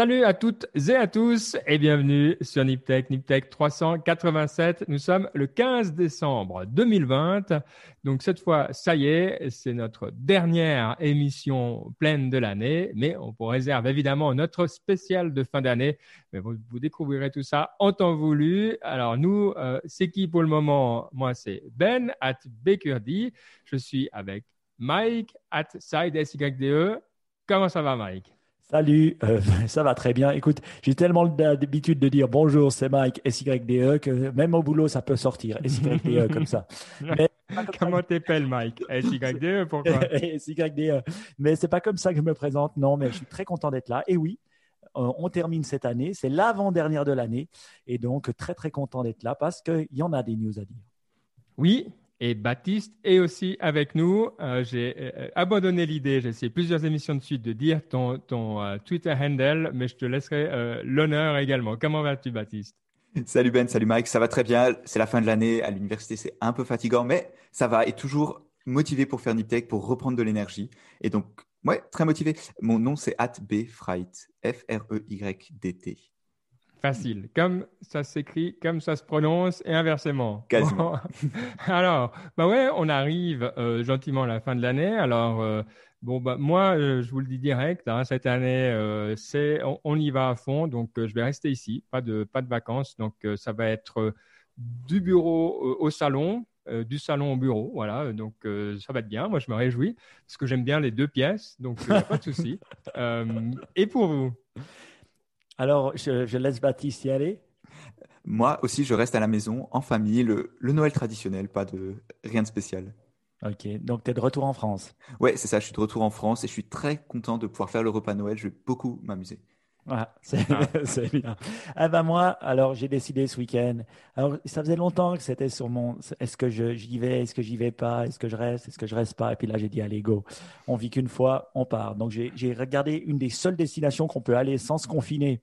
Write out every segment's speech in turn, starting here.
Salut à toutes et à tous et bienvenue sur Niptech, Niptech 387. Nous sommes le 15 décembre 2020. Donc cette fois, ça y est, c'est notre dernière émission pleine de l'année, mais on vous réserve évidemment notre spécial de fin d'année. Mais vous, découvrirez tout ça en temps voulu. Alors nous, euh, c'est qui pour le moment? Moi, c'est Ben at Bakerdy. Je suis avec Mike at SideSYDE. Comment ça va, Mike? Salut, euh, ça va très bien. Écoute, j'ai tellement d'habitude de dire bonjour, c'est Mike SYDE que même au boulot, ça peut sortir SYDE comme ça. Comment t'appelles Mike? SYDE Pourquoi? SYDE. Mais c'est pas comme ça que je me présente, non, mais je suis très content d'être là. Et oui, euh, on termine cette année, c'est l'avant-dernière de l'année. Et donc, très très content d'être là parce qu'il y en a des news à dire. Oui, et Baptiste est aussi avec nous. Euh, j'ai euh, abandonné l'idée, j'ai essayé plusieurs émissions de suite de dire ton, ton euh, Twitter handle, mais je te laisserai l'honneur également. Comment vas-tu, Baptiste? Salut Ben, salut Mike, ça va très bien. C'est la fin de l'année à l'université, c'est un peu fatigant, mais ça va et toujours motivé pour faire Niptech, pour reprendre de l'énergie. Et donc, ouais, très motivé. Mon nom, c'est Atbfreight, F-R-E-Y-D-T. Facile, comme ça s'écrit, comme ça se prononce et inversement. Quasiment. Alors, bah ouais, on arrive euh, gentiment à la fin de l'année. Alors, euh, bon, bah moi, euh, je vous le dis direct, hein, cette année, c'est, on, y va à fond. Donc, je vais rester ici, pas de, pas de vacances. Donc, ça va être du bureau au salon, du salon au bureau. Voilà, donc ça va être bien. Moi, je me réjouis parce que j'aime bien les deux pièces, donc pas de souci. et pour vous? Alors, je, laisse Baptiste y aller. Moi aussi, je reste à la maison, en famille, le, Noël traditionnel, pas de rien de spécial. Ok, donc tu es de retour en France. Ouais, c'est ça, je suis de retour en France et je suis très content de pouvoir faire le repas Noël. Je vais beaucoup m'amuser. Ah, c'est bien. Ah ben moi, alors j'ai décidé ce week-end. Alors ça faisait longtemps que c'était sur mon. Est-ce que j'y vais Est-ce que j'y vais pas Est-ce que je reste Est-ce que je reste pas? Et puis là j'ai dit allez go. On vit qu'une fois, on part. Donc j'ai regardé une des seules destinations qu'on peut aller sans se confiner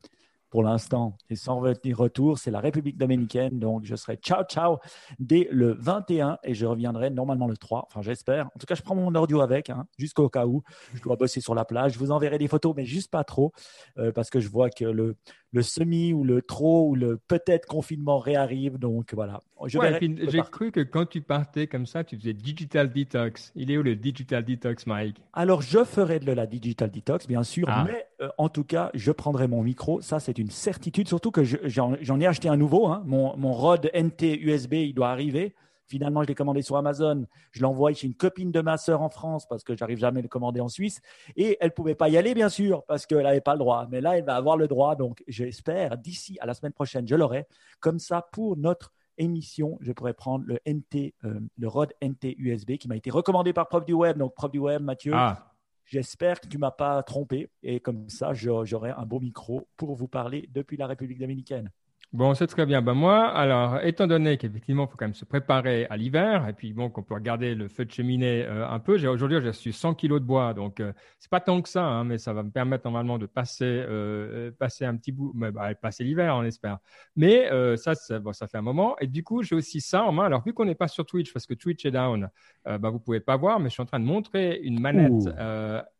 pour l'instant. Et sans retour, c'est la République dominicaine. Donc, je serai ciao, ciao dès le 21 et je reviendrai normalement le 3. Enfin, j'espère. En tout cas, je prends mon audio avec, hein, jusqu'au cas où je dois bosser sur la plage. Je vous enverrai des photos, mais juste pas trop, euh, parce que je vois que le, le semi ou le trop ou le peut-être confinement réarrive. Donc, voilà. J'ai cru que quand tu partais comme ça, tu faisais digital detox. Il est où le digital detox, Mike? Alors, je ferai de la digital detox, bien sûr, ah. mais euh, en tout cas, je prendrai mon micro. Ça, c'est une certitude, surtout que j'en ai acheté un nouveau. Hein. Mon, mon Rode NT USB, il doit arriver. Finalement, je l'ai commandé sur Amazon. Je l'envoie chez une copine de ma sœur en France parce que j'arrive jamais à le commander en Suisse. Et elle pouvait pas y aller, bien sûr, parce qu'elle n'avait pas le droit. Mais là, elle va avoir le droit. Donc, j'espère d'ici à la semaine prochaine, je l'aurai. Comme ça, pour notre émission, je pourrais prendre le NT, euh, le Rode NT USB qui m'a été recommandé par Prof du Web. Donc, Prof du Web, Mathieu. Ah. J'espère que tu m'as pas trompé et comme ça, j'aurai un beau micro pour vous parler depuis la République dominicaine. Bon, c'est très bien. Ben moi, alors, étant donné qu'effectivement, il faut quand même se préparer à l'hiver, et puis bon, qu'on peut regarder le feu de cheminée euh, un peu. Aujourd'hui, j'ai reçu 100 kilos de bois, donc euh, c'est pas tant que ça, hein, mais ça va me permettre normalement de passer, euh, passer un petit bout, bah, passer l'hiver, on espère. Mais ça, ça, bon, ça fait un moment. Et du coup, j'ai aussi ça en main. Alors, vu qu'on n'est pas sur Twitch, parce que Twitch est down, bah, vous pouvez pas voir, mais je suis en train de montrer une manette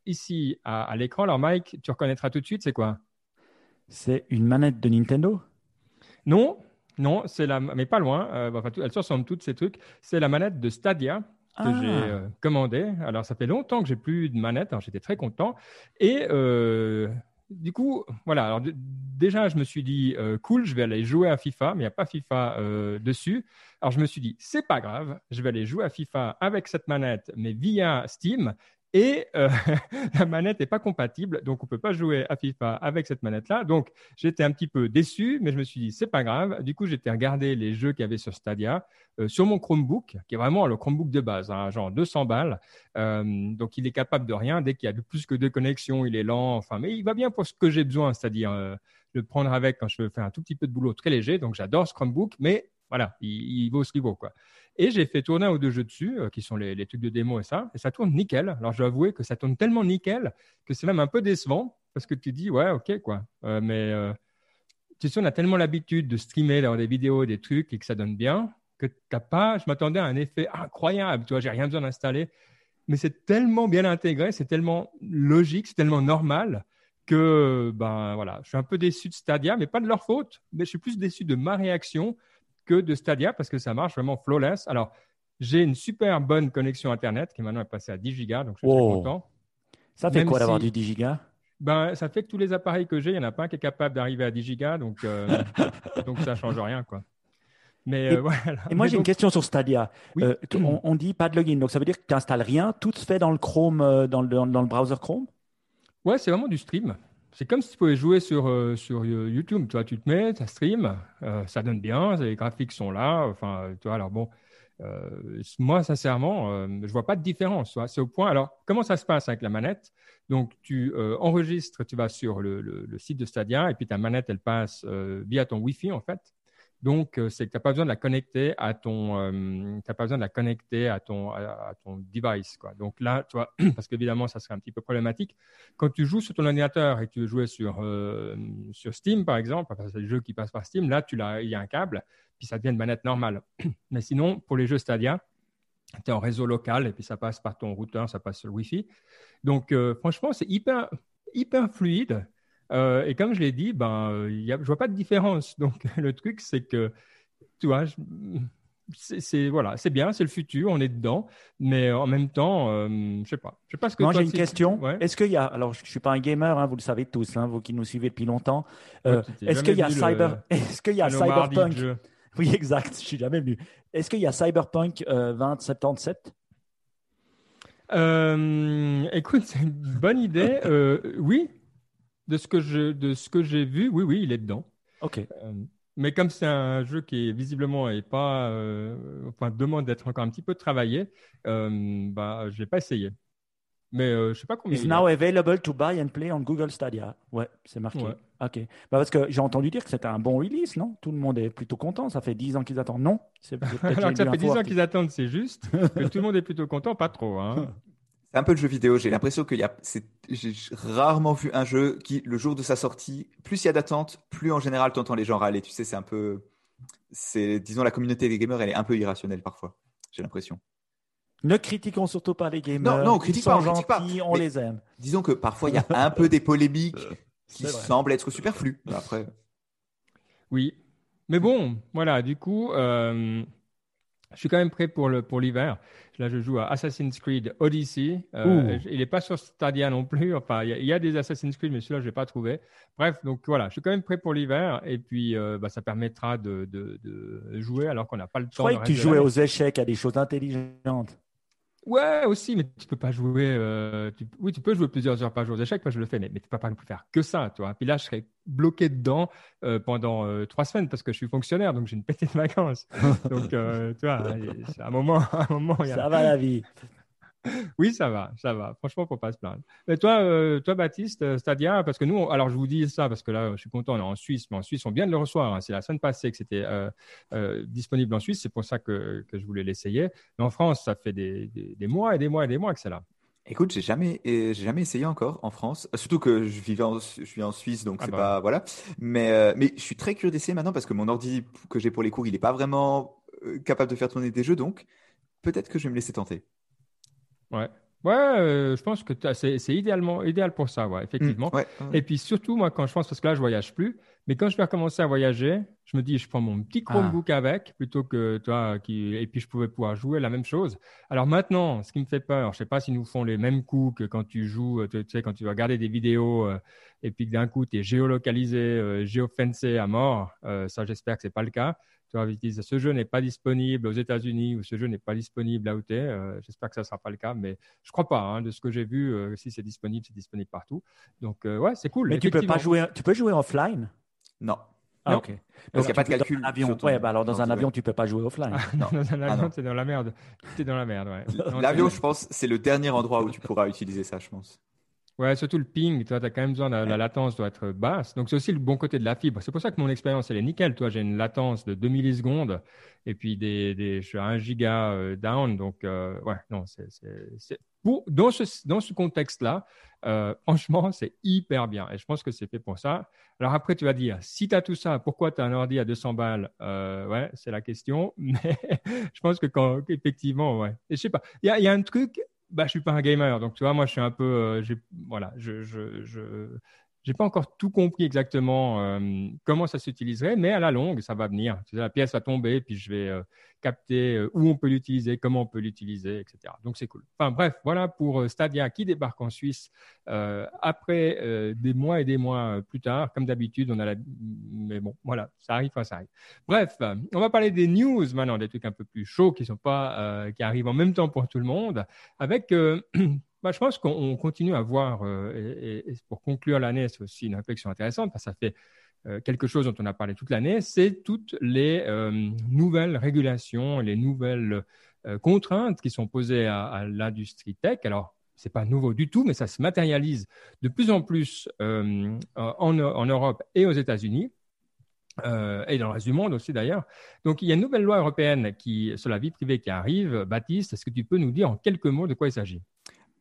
ici à, à l'écran. Alors, Mike, tu reconnaîtras tout de suite, c'est quoi? C'est une manette de Nintendo? Non, non, c'est la, mais pas loin. Euh, enfin, elles ressemblent toutes ces trucs. C'est la manette de Stadia que ah. j'ai euh, commandée. Alors, ça fait longtemps que j'ai plus de manette. Alors, j'étais très content. Et euh, du coup, voilà. Alors, déjà, je me suis dit, cool, je vais aller jouer à FIFA, mais il n'y a pas FIFA dessus. Alors, je me suis dit, c'est pas grave, je vais aller jouer à FIFA avec cette manette, mais via Steam. Et euh, la manette n'est pas compatible, donc on ne peut pas jouer à FIFA avec cette manette-là. Donc j'étais un petit peu déçu, mais je me suis dit c'est pas grave. Du coup j'étais regardé les jeux qu'il y avait sur Stadia euh, sur mon Chromebook, qui est vraiment le Chromebook de base, hein, genre 200 balles. Euh, donc il est capable de rien. Dès qu'il y a plus que deux connexions, il est lent. Enfin, mais il va bien pour ce que j'ai besoin, c'est-à-dire le prendre avec quand je veux faire un tout petit peu de boulot très léger. Donc j'adore ce Chromebook, mais voilà, il, il vaut ce qu'il vaut quoi. Et j'ai fait tourner un ou deux jeux dessus, euh, qui sont les, trucs de démo et ça, et ça tourne nickel. Alors, je dois avouer que ça tourne tellement nickel que c'est même un peu décevant, parce que tu dis, ouais, ok, quoi. Euh, mais euh, tu sais, on a tellement l'habitude de streamer, d'avoir des vidéos, des trucs, et que ça donne bien, que t'as pas, je m'attendais à un effet incroyable, tu vois, j'ai rien besoin d'installer. Mais c'est tellement bien intégré, c'est tellement logique, c'est tellement normal que ben voilà, je suis un peu déçu de Stadia, mais pas de leur faute, mais je suis plus déçu de ma réaction que de Stadia parce que ça marche vraiment flawless. Alors, j'ai une super bonne connexion Internet qui maintenant est passée à 10 gigas, donc je suis très content. Ça fait quoi d'avoir du 10 gigas? Ben, ça fait que tous les appareils que j'ai, il n'y en a pas un qui est capable d'arriver à 10 gigas, donc, euh, donc ça ne change rien. Quoi. Mais, et, euh, voilà. et moi, j'ai une question sur Stadia. Euh, on, dit pas de login, donc ça veut dire que tu n'installes rien, tout se fait dans le Chrome, dans le, dans le browser Chrome? Ouais, c'est vraiment du stream. C'est comme si tu pouvais jouer sur, sur YouTube. Tu tu te mets, ça stream, ça donne bien, les graphiques sont là. Enfin, tu alors bon, euh, moi, sincèrement, euh, je vois pas de différence. C'est au point. Alors, comment ça se passe avec la manette? Donc, tu euh, enregistres, tu vas sur le, le, site de Stadia et puis ta manette, elle passe via ton Wi-Fi en fait. Donc, euh, c'est que tu n'as pas besoin de la connecter à ton, euh, pas besoin de la connecter à ton, à, ton device. Quoi. Donc là, tu parce qu'évidemment, ça serait un petit peu problématique. Quand tu joues sur ton ordinateur et que tu veux jouer sur, euh, sur Steam, par exemple, enfin, c'est le jeu qui passe par Steam, là, il y a un câble, puis ça devient une manette normale. Mais sinon, pour les jeux Stadia, tu es en réseau local et puis ça passe par ton routeur, ça passe sur le Wi-Fi. Donc, franchement, c'est hyper, hyper fluide. Euh, et comme je l'ai dit, ben, y a, je vois pas de différence. Donc, le truc, c'est que, tu vois, c'est voilà, c'est bien, c'est le futur, on est dedans, mais en même temps, euh, je sais pas, je sais pas ce que. Moi, j'ai une question. Est-ce qu'il y a, alors, je suis pas un gamer, hein, vous le savez tous, hein, vous qui nous suivez depuis longtemps. Euh, est-ce qu'il y a cyber, est-ce qu'il y a cyberpunk? Oui, exact. Je suis jamais venu. Est-ce qu'il y a cyberpunk 2077 Écoute, c'est une bonne idée. oui, de ce que je, de ce que j'ai vu, oui, oui, il est dedans. Ok. Euh, mais comme c'est un jeu qui est visiblement et pas, euh, enfin, demande d'être encore un petit peu travaillé, euh, bah, je l'ai pas essayé. Mais euh, je sais pas combien. It's now available to buy and play on Google Stadia. Ouais, c'est marqué. Ok. Bah parce que j'ai entendu dire que c'était un bon release, non? Tout le monde est plutôt content. Ça fait 10 ans qu'ils attendent. Non Alors que ça fait 10 ans qu'ils attendent, c'est juste. tout le monde est plutôt content, pas trop. Hein. C'est un peu le jeu vidéo. J'ai l'impression qu'il y a, j'ai rarement vu un jeu qui, le jour de sa sortie, plus il y a d'attente, plus en général tu entends les gens râler. Tu sais, c'est un peu, c'est, disons, la communauté des gamers, elle est un peu irrationnelle parfois. J'ai l'impression. Ne critiquons surtout pas les gamers. Non, non, on critique pas, on les aime. Disons que parfois il y a un peu des polémiques qui semblent être superflues. Après. Oui, mais bon, voilà. Du coup. Euh, je suis quand même prêt pour, le, pour l'hiver. Là, je joue à Assassin's Creed Odyssey. Euh, il n'est pas sur Stadia non plus. Enfin, il y, a des Assassin's Creed, mais celui-là, je n'ai pas trouvé. Bref, donc voilà, je suis quand même prêt pour l'hiver. Et puis, euh, bah, ça permettra de, de, de, jouer alors qu'on n'a pas le temps. Je croyais que tu jouais aux échecs, à des choses intelligentes. Ouais, aussi, mais tu peux pas jouer. Euh, oui, tu peux jouer plusieurs heures par jour aux échecs. Moi, je le fais, mais, tu peux pas faire que ça, tu vois. Puis là, je serais bloqué dedans euh, pendant euh, trois semaines parce que je suis fonctionnaire, donc j'ai une petite vacances. donc, tu vois, à un moment, un moment, ça va la vie. oui, ça va, ça va. Franchement, faut pas se plaindre. Mais toi, euh, toi, Baptiste, euh, Stadia, parce que nous, alors je vous dis ça parce que là, je suis content, on est en Suisse, mais en Suisse, on vient de le recevoir. Hein. C'est la semaine passée que c'était euh, disponible en Suisse, c'est pour ça que, que je voulais l'essayer. Mais en France, ça fait des, des, mois et des mois et des mois que c'est là. Écoute, j'ai jamais, j'ai jamais essayé encore en France. Surtout que je vivais, en, je suis en Suisse, donc ah c'est bah. pas voilà. Mais mais je suis très curieux d'essayer maintenant parce que mon ordi que j'ai pour les cours, il est pas vraiment capable de faire tourner des jeux, donc peut-être que je vais me laisser tenter. Ouais. Ouais, euh, je pense que c'est idéalement idéal pour ça, ouais, effectivement. Mmh, Et puis surtout, moi, quand je pense, parce que là, je voyage plus, mais quand je vais recommencer à voyager, je me dis, je prends mon petit ah. Chromebook avec, plutôt que toi, qui, et puis je pouvais pouvoir jouer la même chose. Alors maintenant, ce qui me fait peur, je sais pas s'ils nous font les mêmes coups que quand tu joues, tu sais, quand tu vas regarder des vidéos, euh, et puis d'un coup, tu es géolocalisé, euh, géofencé à mort. ça, j'espère que c'est pas le cas tu vois, ils disent ce jeu n'est pas disponible aux États-Unis ou ce jeu n'est pas disponible là où tu es. Euh, j'espère que ça ne sera pas le cas, mais je crois pas. Hein, de ce que j'ai vu, euh, si c'est disponible, c'est disponible partout. Donc, euh, ouais, c'est cool. Mais tu peux pas jouer, tu peux jouer offline? Non. Ah, ok. Parce qu'il n'y a pas de calcul. Avion. Ouais, bah alors dans un avion, tu peux pas jouer offline. non. Dans un avion, tu es dans la merde. Tu es dans la merde, ouais. L'avion, je pense, c'est le dernier endroit où tu pourras utiliser ça, je pense. Ouais, surtout le ping, tu as quand même besoin, de, la latence doit être basse. Donc, c'est aussi le bon côté de la fibre. C'est pour ça que mon expérience, elle est nickel. Toi, j'ai une latence de 2 millisecondes et puis des, des, je suis à 1 giga euh, down. Donc, euh, ouais, non, c'est, pour, dans ce, dans ce contexte-là, euh, franchement, c'est hyper bien. Et je pense que c'est fait pour ça. Alors après, tu vas dire, si tu as tout ça, pourquoi tu as un ordi à 200 balles? Ouais, c'est la question. Mais je pense que quand, effectivement, ouais. Et je sais pas, il y a, y a un truc bah, je suis pas un gamer, donc tu vois, moi, je suis un peu, euh, voilà, je, je, je j'ai pas encore tout compris exactement comment ça s'utiliserait, mais à la longue, ça va venir. La pièce va tomber, puis je vais capter où on peut l'utiliser, comment on peut l'utiliser, etc. Donc c'est cool. Enfin bref, voilà pour Stadia qui débarque en Suisse après des mois et des mois plus tard. Comme d'habitude, on a la... Mais bon, voilà, ça arrive ça arrive. Bref, on va parler des news maintenant, des trucs un peu plus chauds qui sont pas, qui arrivent en même temps pour tout le monde, avec Bah, je pense qu'on continue à voir, euh, et, pour conclure l'année, c'est aussi une réflexion intéressante, parce que ça fait euh, quelque chose dont on a parlé toute l'année, c'est toutes les euh, nouvelles régulations, les nouvelles contraintes qui sont posées à, l'industrie tech. Alors, ce n'est pas nouveau du tout, mais ça se matérialise de plus en plus en, en, Europe et aux États-Unis. et dans le reste du monde aussi d'ailleurs. Donc il y a une nouvelle loi européenne qui, sur la vie privée qui arrive. Baptiste, est-ce que tu peux nous dire en quelques mots de quoi il s'agit?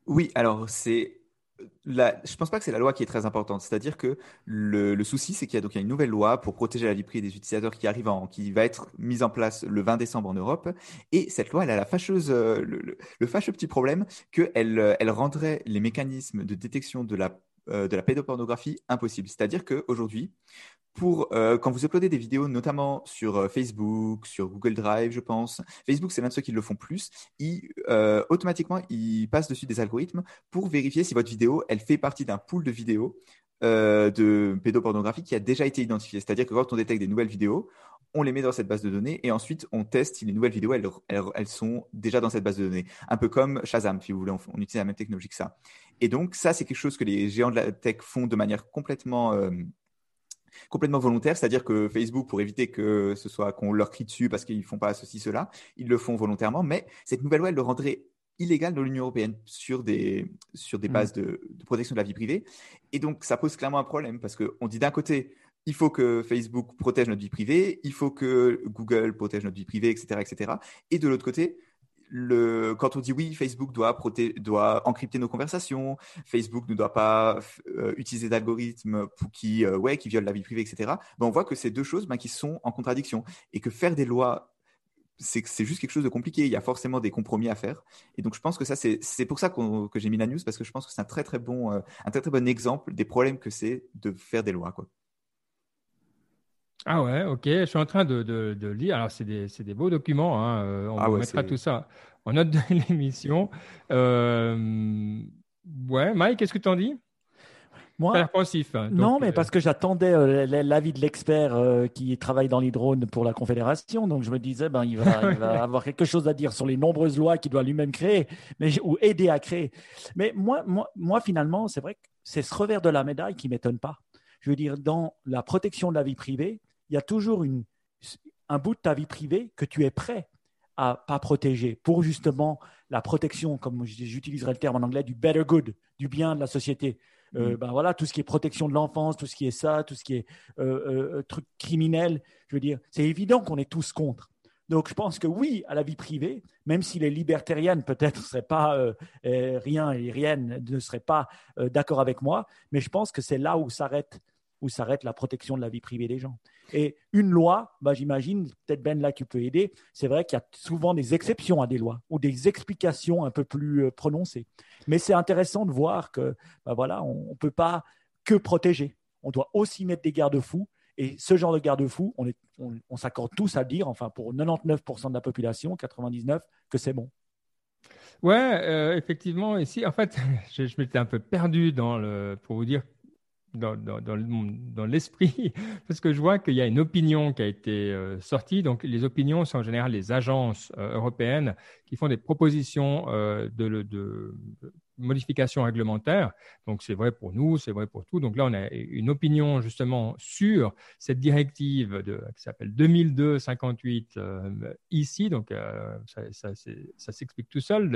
Oui, alors c'est la... je ne pense pas que c'est la loi qui est très importante. C'est-à-dire que le, souci, c'est qu'il y a donc une nouvelle loi pour protéger la vie privée des utilisateurs qui arrive en, qui va être mise en place le 20 décembre en Europe. Et cette loi, elle a la fâcheuse, euh, le, fâcheux petit problème qu'elle euh, elle rendrait les mécanismes de détection de la euh, de la pédopornographie impossible. C'est-à-dire qu'aujourd'hui, pour euh, quand vous uploadez des vidéos, notamment sur euh, Facebook, sur Google Drive, je pense. Facebook, c'est l'un de ceux qui le font plus. Ils, euh, automatiquement, ils passent dessus des algorithmes pour vérifier si votre vidéo, elle fait partie d'un pool de vidéos de pédopornographie qui a déjà été identifié. C'est-à-dire que quand on détecte des nouvelles vidéos, on les met dans cette base de données et ensuite on teste si les nouvelles vidéos, elles, sont déjà dans cette base de données. Un peu comme Shazam, si vous voulez, on, on utilise la même technologie que ça. Et donc, ça, c'est quelque chose que les géants de la tech font de manière complètement complètement volontaire, c'est-à-dire que Facebook, pour éviter que ce soit qu'on leur crie dessus parce qu'ils font pas ceci, cela, ils le font volontairement. Mais cette nouvelle loi, elle le rendrait illégal dans l'Union européenne sur des, sur des mm. bases de, protection de la vie privée. Et donc, ça pose clairement un problème parce qu'on dit d'un côté, il faut que Facebook protège notre vie privée, il faut que Google protège notre vie privée, etc., etc. Et de l'autre côté, le, quand on dit oui, Facebook doit, doit encrypter nos conversations, Facebook ne doit pas euh, utiliser d'algorithmes qui, euh, ouais, qui violent la vie privée, etc., ben on voit que c'est deux choses ben, qui sont en contradiction et que faire des lois, c'est juste quelque chose de compliqué. Il y a forcément des compromis à faire. Et donc, je pense que ça, c'est pour ça que j'ai mis la news parce que je pense que c'est un très, très bon, euh, un très, très bon exemple des problèmes que c'est de faire des lois, quoi. Ah ouais, ok. Je suis en train de, de, lire. Alors, c'est des, des, beaux documents. Hein. Euh, on ah mettra tout ça en note de l'émission. Euh, ouais, Mike, qu'est-ce que tu en dis? Moi, pensif, hein, non, mais euh, parce que j'attendais l'avis de l'expert qui travaille dans les drones pour la Confédération. Donc, je me disais, ben, il va, il va avoir quelque chose à dire sur les nombreuses lois qu'il doit lui-même créer, mais, ou aider à créer. Mais moi, moi, moi finalement, c'est vrai que c'est ce revers de la médaille qui m'étonne pas. Je veux dire, dans la protection de la vie privée, il y a toujours une, un bout de ta vie privée que tu es prêt à pas protéger pour justement la protection, comme j'utiliserai le terme en anglais, du better good, du bien de la société. Euh, mm. ben voilà, tout ce qui est protection de l'enfance, tout ce qui est ça, tout ce qui est euh, euh, truc criminel, je veux dire, c'est évident qu'on est tous contre. Donc je pense que oui, à la vie privée, même si les libertariennes peut-être ne seraient pas rien et rien ne seraient pas d'accord avec moi, mais je pense que c'est là où s'arrête où s'arrête la protection de la vie privée des gens. Et une loi, bah, j'imagine, peut-être Ben là qui peut aider, c'est vrai qu'il y a souvent des exceptions à des lois ou des explications un peu plus euh, prononcées. Mais c'est intéressant de voir que bah, voilà, on ne peut pas que protéger. On doit aussi mettre des garde-fous. Et ce genre de garde-fous, on, on, s'accorde tous à dire, enfin pour 99% de la population, 99%, que c'est bon. Ouais, euh, effectivement, ici, en fait, je, je m'étais un peu perdu dans le, pour vous dire dans, dans, l'esprit, parce que je vois qu'il y a une opinion qui a été euh, sortie. Donc, les opinions sont en général les agences euh, européennes qui font des propositions euh, de, modifications réglementaires. Donc, c'est vrai pour nous, c'est vrai pour tout. Donc là, on a une opinion justement sur cette directive de, qui s'appelle 2002-58 euh, ici. Donc, euh, ça, s'explique tout seul.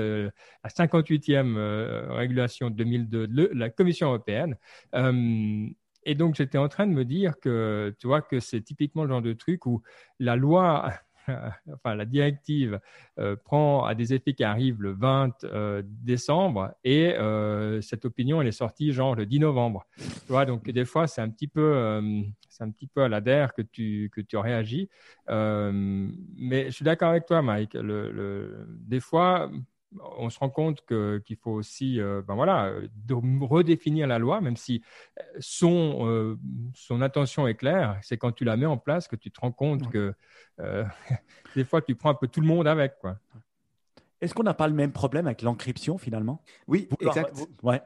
la 58e euh, régulation de 2002 de la Commission européenne. et donc, j'étais en train de me dire que, tu vois, que c'est typiquement le genre de truc où la loi enfin la directive euh, prend à des effets qui arrivent le 20 euh, décembre et euh, cette opinion elle est sortie genre le 10 novembre. Tu vois, donc des fois c'est un petit peu c'est un petit peu à la que tu que tu réagis. mais je suis d'accord avec toi, Mike. Des fois on se rend compte qu'il faut aussi ben voilà, de redéfinir la loi, même si son, son intention est claire. C'est quand tu la mets en place que tu te rends compte que des fois, tu prends un peu tout le monde avec. Quoi. Est-ce qu'on n'a pas le même problème avec l'encryption finalement? Oui, exact. ouais.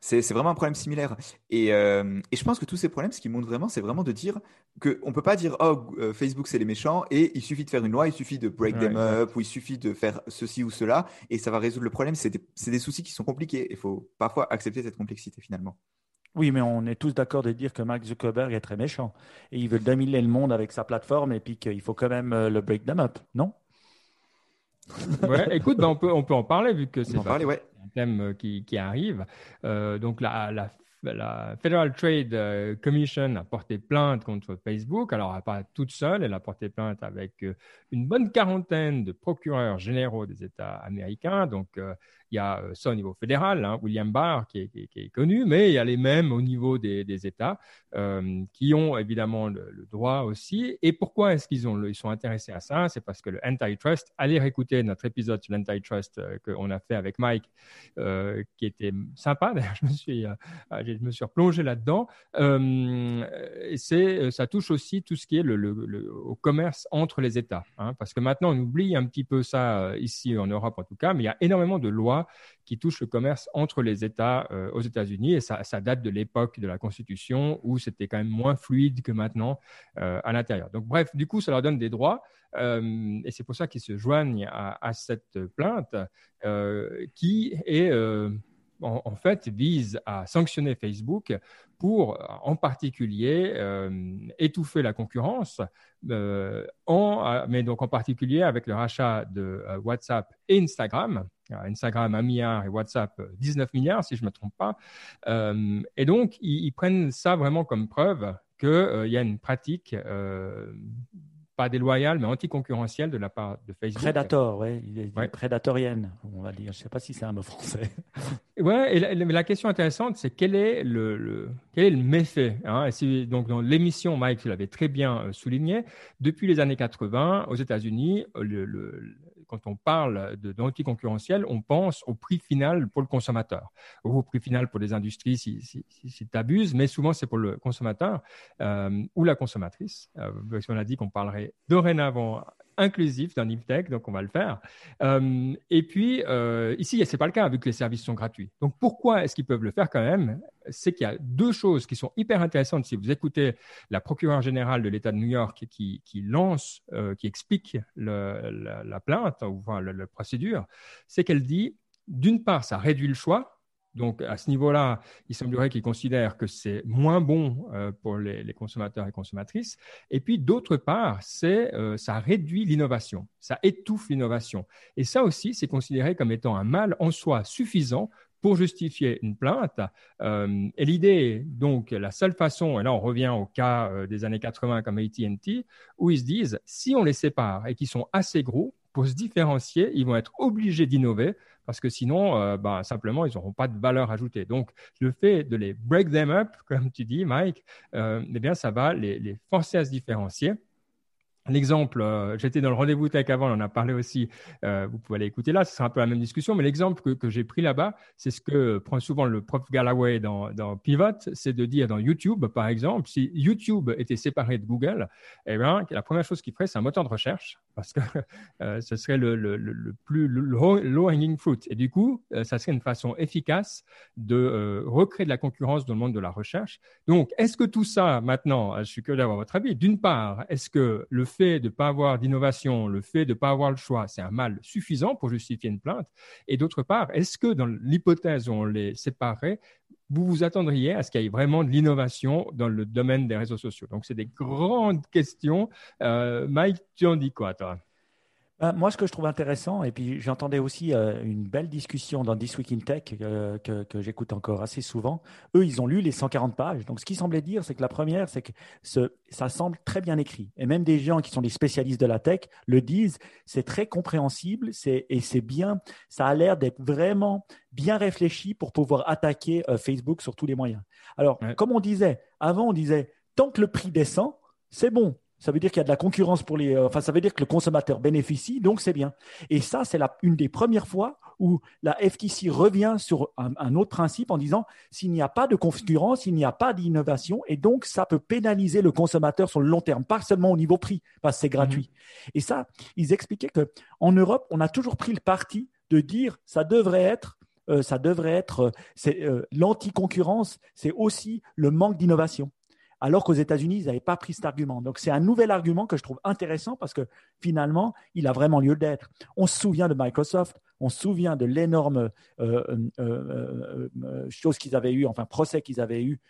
C'est vraiment un problème similaire. Euh, et, je pense que tous ces problèmes, ce qui montre vraiment, c'est vraiment de dire qu'on ne peut pas dire Oh, euh, Facebook, c'est les méchants, et il suffit de faire une loi, il suffit de break them up, ou il suffit de faire ceci ou cela, et ça va résoudre le problème. C'est des, des, soucis qui sont compliqués. Il faut parfois accepter cette complexité finalement. Oui, mais on est tous d'accord de dire que Mark Zuckerberg est très méchant. Et il veut dominer le monde avec sa plateforme, et puis qu'il faut quand même euh, le break them up, non? Ouais, écoute, ben, on, peut, on peut en parler vu que c'est ouais. un thème euh, qui, qui arrive. Euh, donc la, la, la, Federal Trade euh, Commission a porté plainte contre Facebook. Alors, elle n'a pas toute seule, elle a porté plainte avec une bonne quarantaine de procureurs généraux des États américains. Donc, il y a ça au niveau fédéral, hein, William Barr qui est, connu, mais il y a les mêmes au niveau des, États euh, qui ont évidemment le, droit aussi. Et pourquoi est-ce qu'ils ils sont intéressés à ça? C'est parce que le antitrust, allez réécouter notre épisode sur l'antitrust euh, qu'on a fait avec Mike, euh, qui était sympa. D'ailleurs, je me suis, euh, je me suis replongé là-dedans. c'est, ça touche aussi tout ce qui est le, le, au commerce entre les États, hein, parce que maintenant on oublie un petit peu ça ici en Europe en tout cas, mais il y a énormément de lois qui touche le commerce entre les États euh, aux États-Unis. Et ça, date de l'époque de la Constitution où c'était quand même moins fluide que maintenant euh, à l'intérieur. Donc, bref, du coup, ça leur donne des droits. Euh, et c'est pour ça qu'ils se joignent à, cette plainte qui est en, fait, vise à sanctionner Facebook pour, en particulier, étouffer la concurrence, en, mais donc en particulier avec le rachat de WhatsApp et Instagram, Instagram 1 milliard et WhatsApp 19 milliards, si je ne me trompe pas. Euh, et donc, ils, prennent ça vraiment comme preuve qu'il euh, y a une pratique euh, pas déloyale, mais anticoncurrentielle de la part de Facebook. Prédateur, oui, ouais. prédatorienne, on va dire. Je ne sais pas si c'est un mot français. Oui, et la, question intéressante, c'est quel est le, quel est le méfait hein? et Donc, dans l'émission, Mike, tu l'avais très bien souligné, depuis les années 80, aux États-Unis, le, quand on parle d'anticoncurrentiel, on pense au prix final pour le consommateur, ou au prix final pour les industries si, tu abuses, mais souvent c'est pour le consommateur euh, ou la consommatrice, euh, qu'on a dit qu'on parlerait dorénavant inclusif dans Niptech, donc on va le faire. Euh, et puis, euh, ici, ce n'est pas le cas, vu que les services sont gratuits. Donc, pourquoi est-ce qu'ils peuvent le faire quand même? C'est qu'il y a deux choses qui sont hyper intéressantes. Si vous écoutez la procureure générale de l'État de New York qui, lance, euh, qui explique la, plainte, ou la procédure, c'est qu'elle dit, d'une part, ça réduit le choix, donc, à ce niveau-là, il semblerait qu'ils considèrent que c'est moins bon euh, pour les, consommateurs et consommatrices. Et puis, d'autre part, c'est euh, ça réduit l'innovation, ça étouffe l'innovation. Et ça aussi, c'est considéré comme étant un mal en soi suffisant pour justifier une plainte. Euh, et l'idée, donc, la seule façon, et là on revient au cas des années 80 comme AT&T, où ils se disent, si on les sépare et qu'ils sont assez gros, pour se différencier, ils vont être obligés d'innover parce que sinon, euh, bah, simplement, ils n'auront pas de valeur ajoutée. Donc, le fait de les break them up, comme tu dis, Mike, euh, eh bien, ça va les, forcer à se différencier. L'exemple, euh, j'étais dans le rendez-vous tech avant, on en a parlé aussi, vous pouvez aller écouter là, ce sera un peu la même discussion, mais l'exemple que, que j'ai pris là-bas, c'est ce que prend souvent le prof Galloway dans, dans Pivot, c'est de dire dans YouTube, par exemple, si YouTube était séparé de Google, eh bien, la première chose qu'il ferait, c'est un moteur de recherche, parce que euh, ce serait le, plus low-hanging fruit. Et du coup, ça serait une façon efficace de recréer de la concurrence dans le monde de la recherche. Donc, est-ce que tout ça, maintenant, je suis curieux d'avoir votre avis, d'une part, est-ce que le fait de ne pas avoir d'innovation, le fait de ne pas avoir le choix, c'est un mal suffisant pour justifier une plainte? Et d'autre part, est-ce que dans l'hypothèse où on les séparait, vous vous attendriez à ce qu'il y ait vraiment de l'innovation dans le domaine des réseaux sociaux Donc, c'est des grandes questions. Euh, Mike, tu en dis quoi, toi? Bah, moi, ce que je trouve intéressant, et puis j'entendais aussi euh, une belle discussion dans This Week in Tech euh, que, que j'écoute encore assez souvent. Eux, ils ont lu les 140 pages. Donc, ce qu'ils semblaient dire, c'est que la première, c'est que ce, ça semble très bien écrit. Et même des gens qui sont des spécialistes de la tech le disent. C'est très compréhensible, c'est et c'est bien. Ça a l'air d'être vraiment bien réfléchi pour pouvoir attaquer euh, Facebook sur tous les moyens. Alors, comme on disait avant, on disait tant que le prix descend, c'est bon ça veut dire qu'il y a de la concurrence pour les. Euh, enfin, ça veut dire que le consommateur bénéficie, donc c'est bien. Et ça, c'est une des premières fois où la FTC revient sur un, autre principe en disant s'il n'y a pas de concurrence, il n'y a pas d'innovation, et donc ça peut pénaliser le consommateur sur le long terme, pas seulement au niveau prix, parce que c'est gratuit. Mhm. Et ça, ils expliquaient que en Europe, on a toujours pris le parti de dire ça devrait être euh, ça devrait être euh, euh, l'anti-concurrence, c'est aussi le manque d'innovation alors qu'aux États-Unis, ils n'avaient pas pris cet argument. Donc, c'est un nouvel argument que je trouve intéressant parce que finalement, il a vraiment lieu d'être. On se souvient de Microsoft, on se souvient de l'énorme euh, euh, euh, chose qu'ils avaient eu, enfin, procès qu'ils avaient eu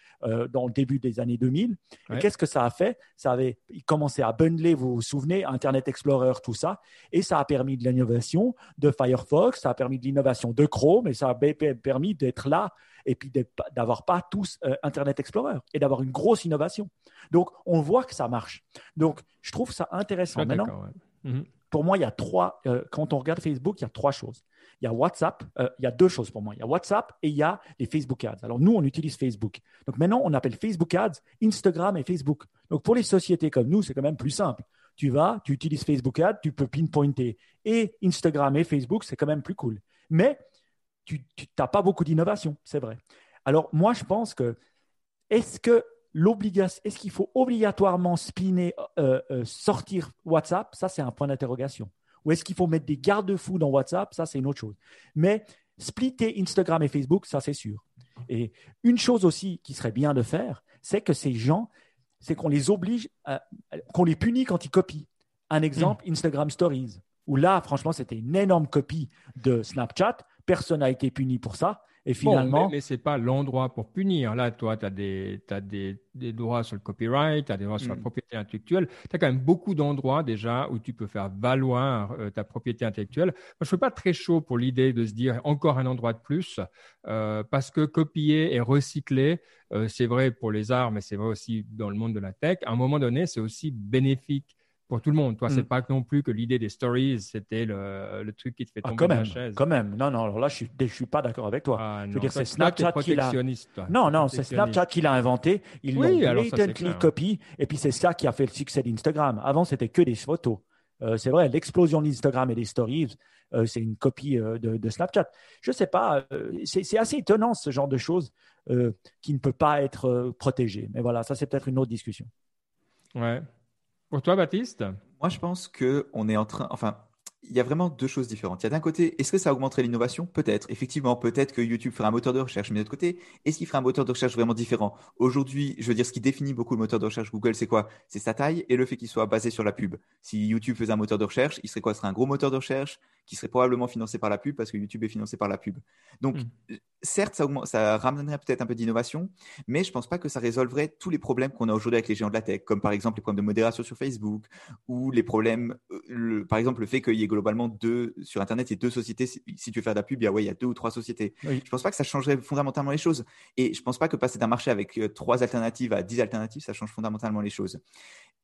dans le début des années 2000. Et qu'est-ce que ça a fait? Ça avait commencé à bundler, vous vous souvenez, Internet Explorer, tout ça, et ça a permis de l'innovation de Firefox, ça a permis de l'innovation de Chrome, et ça a permis d'être là et puis d'avoir pas tous euh, Internet Explorer et d'avoir une grosse innovation. Donc, on voit que ça marche. Donc, je trouve ça intéressant. Maintenant, mhm. pour moi, il y a trois, euh, quand on regarde Facebook, il y a trois choses. Il y a WhatsApp, euh, il y a deux choses pour moi. Il y a WhatsApp et il y a les Facebook Ads. Alors, nous, on utilise Facebook. Donc, maintenant, on appelle Facebook Ads Instagram et Facebook. Donc, pour les sociétés comme nous, c'est quand même plus simple. Tu vas, tu utilises Facebook Ads, tu peux pinpointer et Instagram et Facebook, c'est quand même plus cool. Mais tu n'as pas beaucoup d'innovation, c'est vrai. Alors, moi, je pense que est-ce que l'obligation, est-ce qu'il faut obligatoirement spinner, euh, euh, sortir WhatsApp? Ça, c'est un point d'interrogation. Ou est-ce qu'il faut mettre des garde-fous dans WhatsApp? Ça, c'est une autre chose. Mais splitter Instagram et Facebook, ça, c'est sûr. Et une chose aussi qui serait bien de faire, c'est que ces gens, c'est qu'on les oblige, qu'on les punit quand ils copient. Un exemple, hmm. Instagram Stories, où là, franchement, c'était une énorme copie de Snapchat personne n'a été puni pour ça. Et finalement. mais, ce n'est pas l'endroit pour punir. Là, toi, tu as, des, des, droits sur le copyright, tu as des droits sur la mm. propriété intellectuelle. Tu as quand même beaucoup d'endroits déjà où tu peux faire valoir euh, ta propriété intellectuelle. Moi, je ne suis pas très chaud pour l'idée de se dire encore un endroit de plus, euh, parce que copier et recycler, euh, c'est vrai pour les arts, mais c'est vrai aussi dans le monde de la tech. À un moment donné, c'est aussi bénéfique pour tout le monde. Toi, c'est mm. pas non plus que l'idée des stories, c'était le, le, truc qui te fait ah, tomber même, la chaise. Quand même. Non, non. Alors là, je suis, je suis pas d'accord avec toi. Ah, je veux dire, c'est Snapchat qui l'a. Non, non, c'est Snapchat qui l'a inventé. Il oui, alors blatantly copie. Et puis c'est ça qui a fait le succès d'Instagram. Avant, c'était que des photos. Euh, c'est vrai, l'explosion d'Instagram et des stories, euh, c'est une copie euh, de, de, Snapchat. Je sais pas. c'est assez étonnant ce genre de choses qui ne peut pas être protégé. Mais voilà, ça c'est peut-être une autre discussion. Ouais. Pour toi, Baptiste? Moi, je pense qu'on est en train. Enfin, il y a vraiment deux choses différentes. Il y a d'un côté, est-ce que ça augmenterait l'innovation? Peut-être. Effectivement, peut-être que YouTube ferait un moteur de recherche. Mais de l'autre côté, est-ce qu'il ferait un moteur de recherche vraiment différent? Aujourd'hui, je veux dire, ce qui définit beaucoup le moteur de recherche Google, c'est quoi? C'est sa taille et le fait qu'il soit basé sur la pub. Si YouTube faisait un moteur de recherche, il serait quoi? Ce serait un gros moteur de recherche qui serait probablement financé par la pub parce que YouTube est financé par la pub. Donc, hmm. certes, ça, ça ramènerait peut-être un peu d'innovation, mais je ne pense pas que ça résolverait tous les problèmes qu'on a aujourd'hui avec les géants de la tech, comme par exemple les problèmes de modération sur Facebook ou les problèmes, euh, par exemple, le fait qu'il y ait globalement deux, sur Internet, il y a deux sociétés. Si, tu veux faire de la pub, il y a, ouais, il y a deux ou trois sociétés. Je ne pense pas que ça changerait fondamentalement les choses. Et je ne pense pas que passer d'un marché avec euh, trois alternatives à dix alternatives, ça change fondamentalement les choses.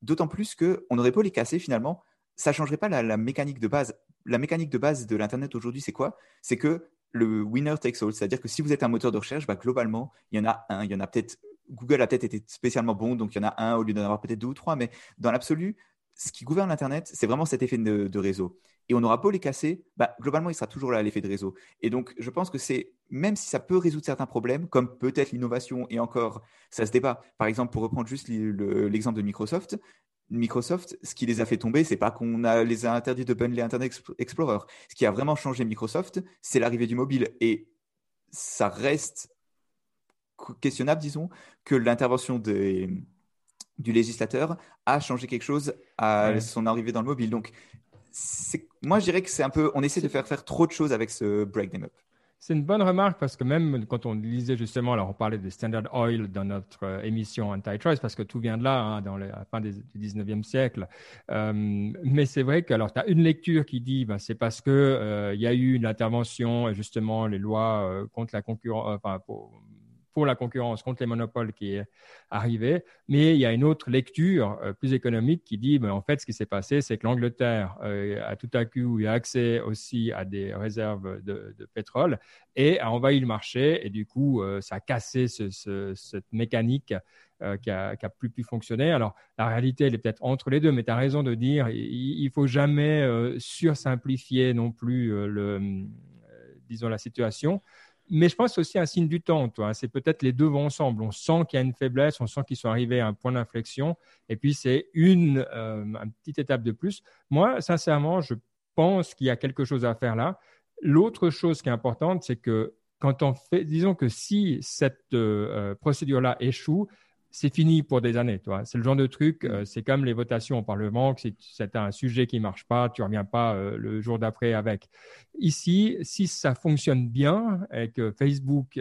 D'autant plus qu'on aurait pas les casser finalement ça changerait pas la, mécanique de base. La mécanique de base de l'Internet aujourd'hui, c'est quoi? C'est que le winner takes all. C'est-à-dire que si vous êtes un moteur de recherche, bah, globalement, il y en a un. Il y en a peut-être. Google a peut-être été spécialement bon, donc il y en a un au lieu d'en avoir peut-être deux ou trois. Mais dans l'absolu, ce qui gouverne l'Internet, c'est vraiment cet effet de, réseau. Et on n'aura pas les casser, bah, globalement, il sera toujours là, l'effet de réseau. Et donc, je pense que c'est, même si ça peut résoudre certains problèmes, comme peut-être l'innovation, et encore, ça se débat. Par exemple, pour reprendre juste l'exemple de Microsoft, Microsoft, ce qui les a fait tomber, c'est pas qu'on a, les a interdits de bundler Internet Explorer. Ce qui a vraiment changé Microsoft, c'est l'arrivée du mobile. Et ça reste questionnable, disons, que l'intervention du législateur a changé quelque chose à son arrivée dans le mobile. Donc, moi, je dirais que c'est un peu, on essaie de faire faire trop de choses avec ce break them up. C'est une bonne remarque parce que même quand on lisait justement, alors on parlait de Standard Oil dans notre euh, émission Antitrust parce que tout vient de là, hein, dans la fin du 19e siècle. Euh, mais c'est vrai que alors tu as une lecture qui dit ben, c'est parce que euh, il y a eu une intervention justement les lois contre la concurrence, enfin pour, pour la concurrence contre les monopoles qui est arrivé. Mais il y a une autre lecture euh, plus économique qui dit, ben, en fait, ce qui s'est passé, c'est que l'Angleterre euh, a tout à coup eu accès aussi à des réserves de, pétrole et a envahi le marché. Et du coup, euh, ça a cassé cette mécanique qui a, qui a, plus pu fonctionner. Alors, la réalité, elle est peut-être entre les deux, mais tu as raison de dire, il, ne faut jamais sursimplifier non plus le disons, la situation. Mais je pense que c'est aussi un signe du temps. C'est peut-être les deux vont ensemble. On sent qu'il y a une faiblesse, on sent qu'ils sont arrivés à un point d'inflexion. Et puis, c'est une, euh, petite étape de plus. Moi, sincèrement, je pense qu'il y a quelque chose à faire là. L'autre chose qui est importante, c'est que quand on fait, disons que si cette euh, euh, procédure-là échoue, c'est fini pour des années. C'est le genre de truc, mm. euh, c'est comme les votations au Parlement, que c'est un sujet qui ne marche pas, tu ne reviens pas euh, le jour d'après avec. Ici, si ça fonctionne bien et que Facebook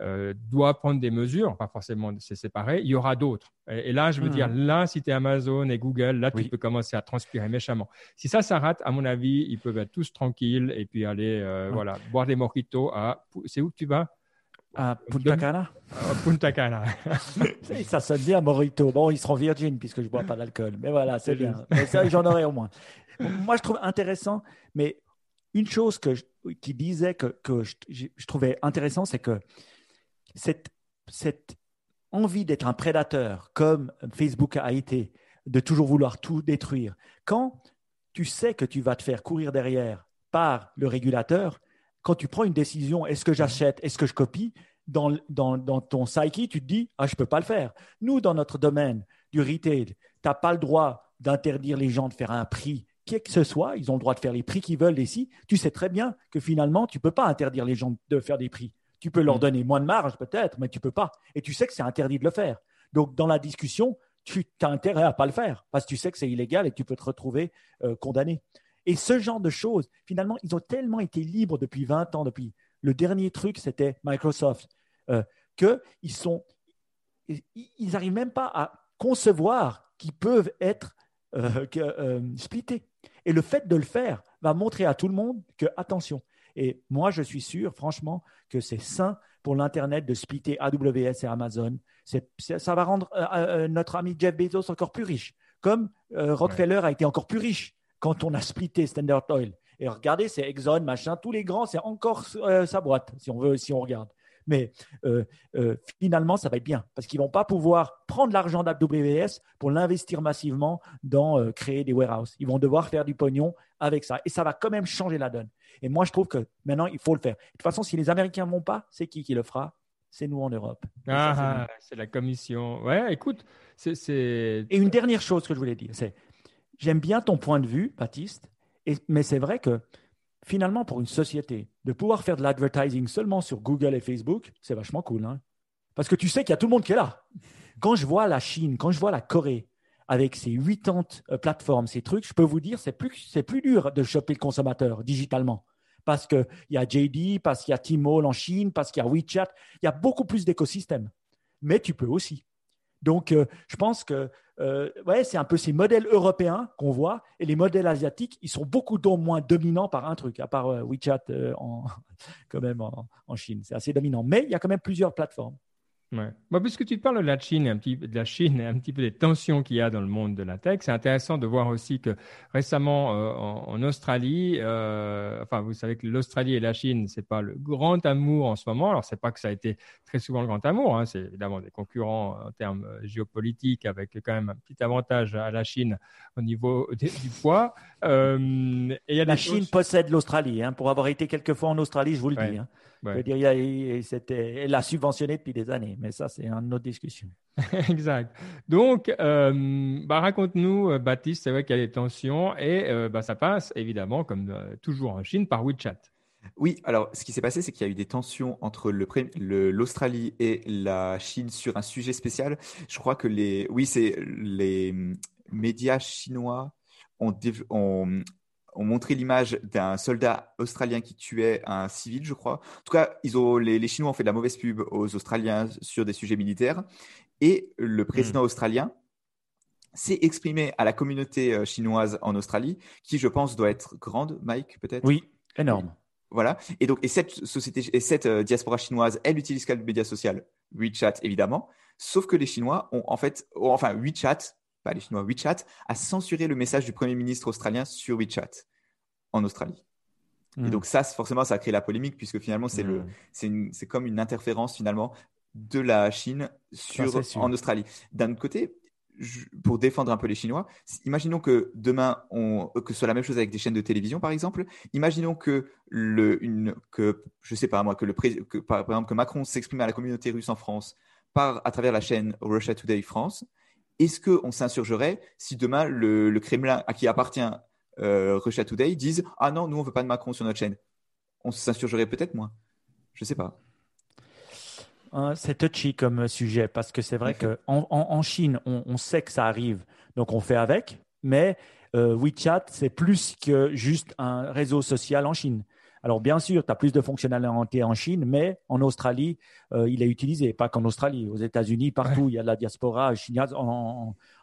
euh, doit prendre des mesures, pas forcément c'est séparé, il y aura d'autres. Et, là, je veux dire, mm. là, si tu es Amazon et Google, là, tu peux commencer à transpirer méchamment. Si ça, ça rate, à mon avis, ils peuvent être tous tranquilles et puis aller voilà, boire des mojitos à... C'est où que tu vas? À Punta Cana Punta Cana. ça sonne bien, Morito. Bon, ils seront virgin puisque je ne bois pas d'alcool. Mais voilà, c'est bien. Mais ça, j'en aurai au moins. Moi, je trouve intéressant, mais une chose que qui disait que, que je, trouvais intéressant, c'est que cette, cette envie d'être un prédateur, comme Facebook a été, de toujours vouloir tout détruire, quand tu sais que tu vas te faire courir derrière par le régulateur, quand tu prends une décision, est-ce que j'achète, est-ce que je copie, dans, dans, dans, ton psyche, tu te dis, ah, je ne peux pas le faire. Nous, dans notre domaine du retail, tu n'as pas le droit d'interdire les gens de faire un prix, quel que ce soit. Ils ont le droit de faire les prix qu'ils veulent ici. Tu sais très bien que finalement, tu ne peux pas interdire les gens de faire des prix. Tu peux leur mm. donner moins de marge peut-être, mais tu ne peux pas. Et tu sais que c'est interdit de le faire. Donc, dans la discussion, tu as intérêt à ne pas le faire parce que tu sais que c'est illégal et que tu peux te retrouver euh, condamné. Et ce genre de choses, finalement, ils ont tellement été libres depuis 20 ans, depuis le dernier truc, c'était Microsoft, euh, qu'ils sont, ils n'arrivent même pas à concevoir qu'ils peuvent être euh, euh, splittés. Et le fait de le faire va montrer à tout le monde que, attention, et moi je suis sûr, franchement, que c'est sain pour l'Internet de splitter AWS et Amazon. ça va rendre notre ami Jeff Bezos encore plus riche, comme Rockefeller a été encore plus riche quand on a splitté Standard Oil. Et regardez, c'est Exxon, machin, tous les grands, c'est encore euh, sa boîte, si on veut, si on regarde. Mais euh, euh, finalement, ça va être bien parce qu'ils vont pas pouvoir prendre l'argent d'AWS pour l'investir massivement dans créer des warehouses. Ils vont devoir faire du pognon avec ça. Et ça va quand même changer la donne. Et moi, je trouve que maintenant, il faut le faire. De toute façon, si les Américains ne vont pas, c'est qui qui le fera? C'est nous en Europe. Ah, c'est la commission. Ouais, écoute, c'est. Et une dernière chose que je voulais dire, c'est j'aime bien ton point de vue, Baptiste, mais c'est vrai que finalement, pour une société, de pouvoir faire de l'advertising seulement sur Google et Facebook, c'est vachement cool. Hein. Parce que tu sais qu'il y a tout le monde qui est là. Quand je vois la Chine, quand je vois la Corée, avec ses 80 euh, plateformes, ces trucs, je peux vous dire, c'est plus, c'est plus dur de choper le consommateur digitalement. Parce qu'il y a JD, parce qu'il y a Tmall en Chine, parce qu'il y a WeChat. Il y a beaucoup plus d'écosystèmes. Mais tu peux aussi. Donc, euh, je pense que euh, ouais, c'est un peu ces modèles européens qu'on voit et les modèles asiatiques, ils sont beaucoup moins dominants par un truc, à part euh, WeChat quand même en Chine. C'est assez dominant. Mais il y a quand même plusieurs plateformes. Ouais. Puisque tu parles de la Chine, un petit, de la Chine et un petit peu des tensions qu'il y a dans le monde de la tech, c'est intéressant de voir aussi que récemment euh, en, Australie, euh, enfin vous savez que l'Australie et la Chine, c'est pas le grand amour en ce moment. Alors c'est pas que ça a été très souvent le grand amour, hein, c'est évidemment des concurrents en termes euh, géopolitiques avec quand même un petit avantage à la Chine au niveau du poids. Euh, et la Chine possède l'Australie. Hein, pour avoir été quelques fois en Australie, je vous le dis. Hein. Je veux dire, elle l'a subventionné depuis des années, mais ça, c'est une autre discussion. exact. Donc, euh, bah, raconte-nous, euh, Baptiste, c'est vrai qu'il y a des tensions et euh, bah, ça passe évidemment, comme toujours en Chine, par WeChat. Oui, alors ce qui s'est passé, c'est qu'il y a eu des tensions entre l'Australie et la Chine sur un sujet spécial. Je crois que les, oui, c'est les médias chinois ont, ont, ont montré l'image d'un soldat australien qui tuait un civil, je crois. En tout cas, ils ont, les, Chinois ont fait de la mauvaise pub aux Australiens sur des sujets militaires. Et le président hmm. australien s'est exprimé à la communauté euh, chinoise en Australie, qui, je pense, doit être grande, Mike, peut-être? Oui, énorme. Voilà. Et donc, et cette société, et cette euh, diaspora chinoise, elle utilise quel média social? WeChat, évidemment. Sauf que les Chinois ont en fait, enfin, WeChat les Chinois, WeChat, a censuré le message du Premier ministre australien sur WeChat en Australie. Et hmm. donc ça, forcément, ça a créé la polémique puisque finalement, c'est le, hmm. c'est comme une interférence finalement de la Chine sur, en Australie. D'un autre côté, pour défendre un peu les Chinois, imaginons que demain, on, que ce soit la même chose avec des chaînes de télévision, par exemple. Imaginons que le, une, que, je sais pas moi, que le que, par, exemple que Macron s'exprime à la communauté russe en France par à travers la chaîne Russia Today France. Est-ce qu'on s'insurgerait si demain le, Kremlin à qui appartient euh, Russia Today dise ah non nous on veut pas de Macron sur notre chaîne, on s'insurgerait peut-être moins. Je sais pas. Hein, c'est touchy comme sujet parce que c'est vrai qu'en en, Chine, on, sait que ça arrive, donc on fait avec, mais euh, WeChat, c'est plus que juste un réseau social en Chine. Alors bien sûr, tu as plus de fonctionnalités en Chine, mais en Australie, euh, il est utilisé, pas qu'en Australie, aux États-Unis, partout, il y a de la diaspora chinoise.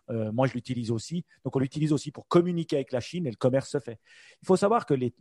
Euh, moi, je l'utilise aussi. Donc on l'utilise aussi pour communiquer avec la Chine et le commerce se fait. Il faut savoir que les,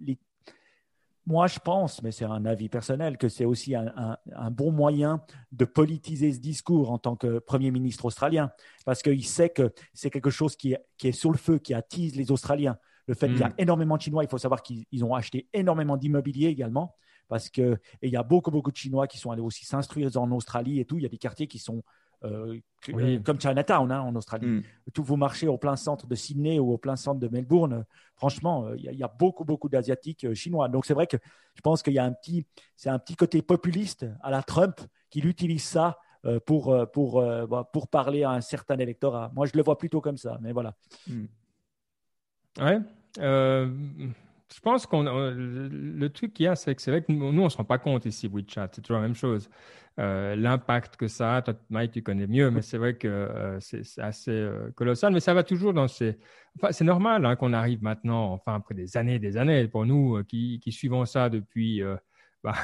moi, je pense, mais c'est un avis personnel, que c'est aussi un, bon moyen de politiser ce discours en tant que Premier ministre australien, parce qu'il sait que c'est quelque chose qui est, sur le feu, qui attise les Australiens. Le fait qu'il y a mm. énormément de Chinois, il faut savoir qu'ils ont acheté énormément d'immobilier également, parce qu'il y a beaucoup, beaucoup de Chinois qui sont allés aussi s'instruire en Australie et tout. Il y a des quartiers qui sont euh, euh, comme Chinatown hein, en Australie. Mm. Tous vos marchés au plein centre de Sydney ou au plein centre de Melbourne, franchement, euh, il y, a beaucoup, beaucoup d'Asiatiques chinois. Donc c'est vrai que je pense qu'il y a un petit, c'est un petit côté populiste à la Trump qui utilise ça pour, pour, bah, pour parler à un certain électorat. Moi, je le vois plutôt comme ça, mais voilà. Mm. Ouais. je pense qu'on le truc qu'il y a, c'est que c'est vrai que nous, on ne se rend pas compte ici, WeChat, c'est toujours la même chose. Euh, l'impact que ça a. Toi, Mike, tu connais mieux, mais c'est vrai que euh, c'est assez euh, colossal. Mais ça va toujours dans ces. Enfin, c'est normal hein, qu'on arrive maintenant, enfin, après des années, des années, pour nous qui, qui suivons ça depuis, bah,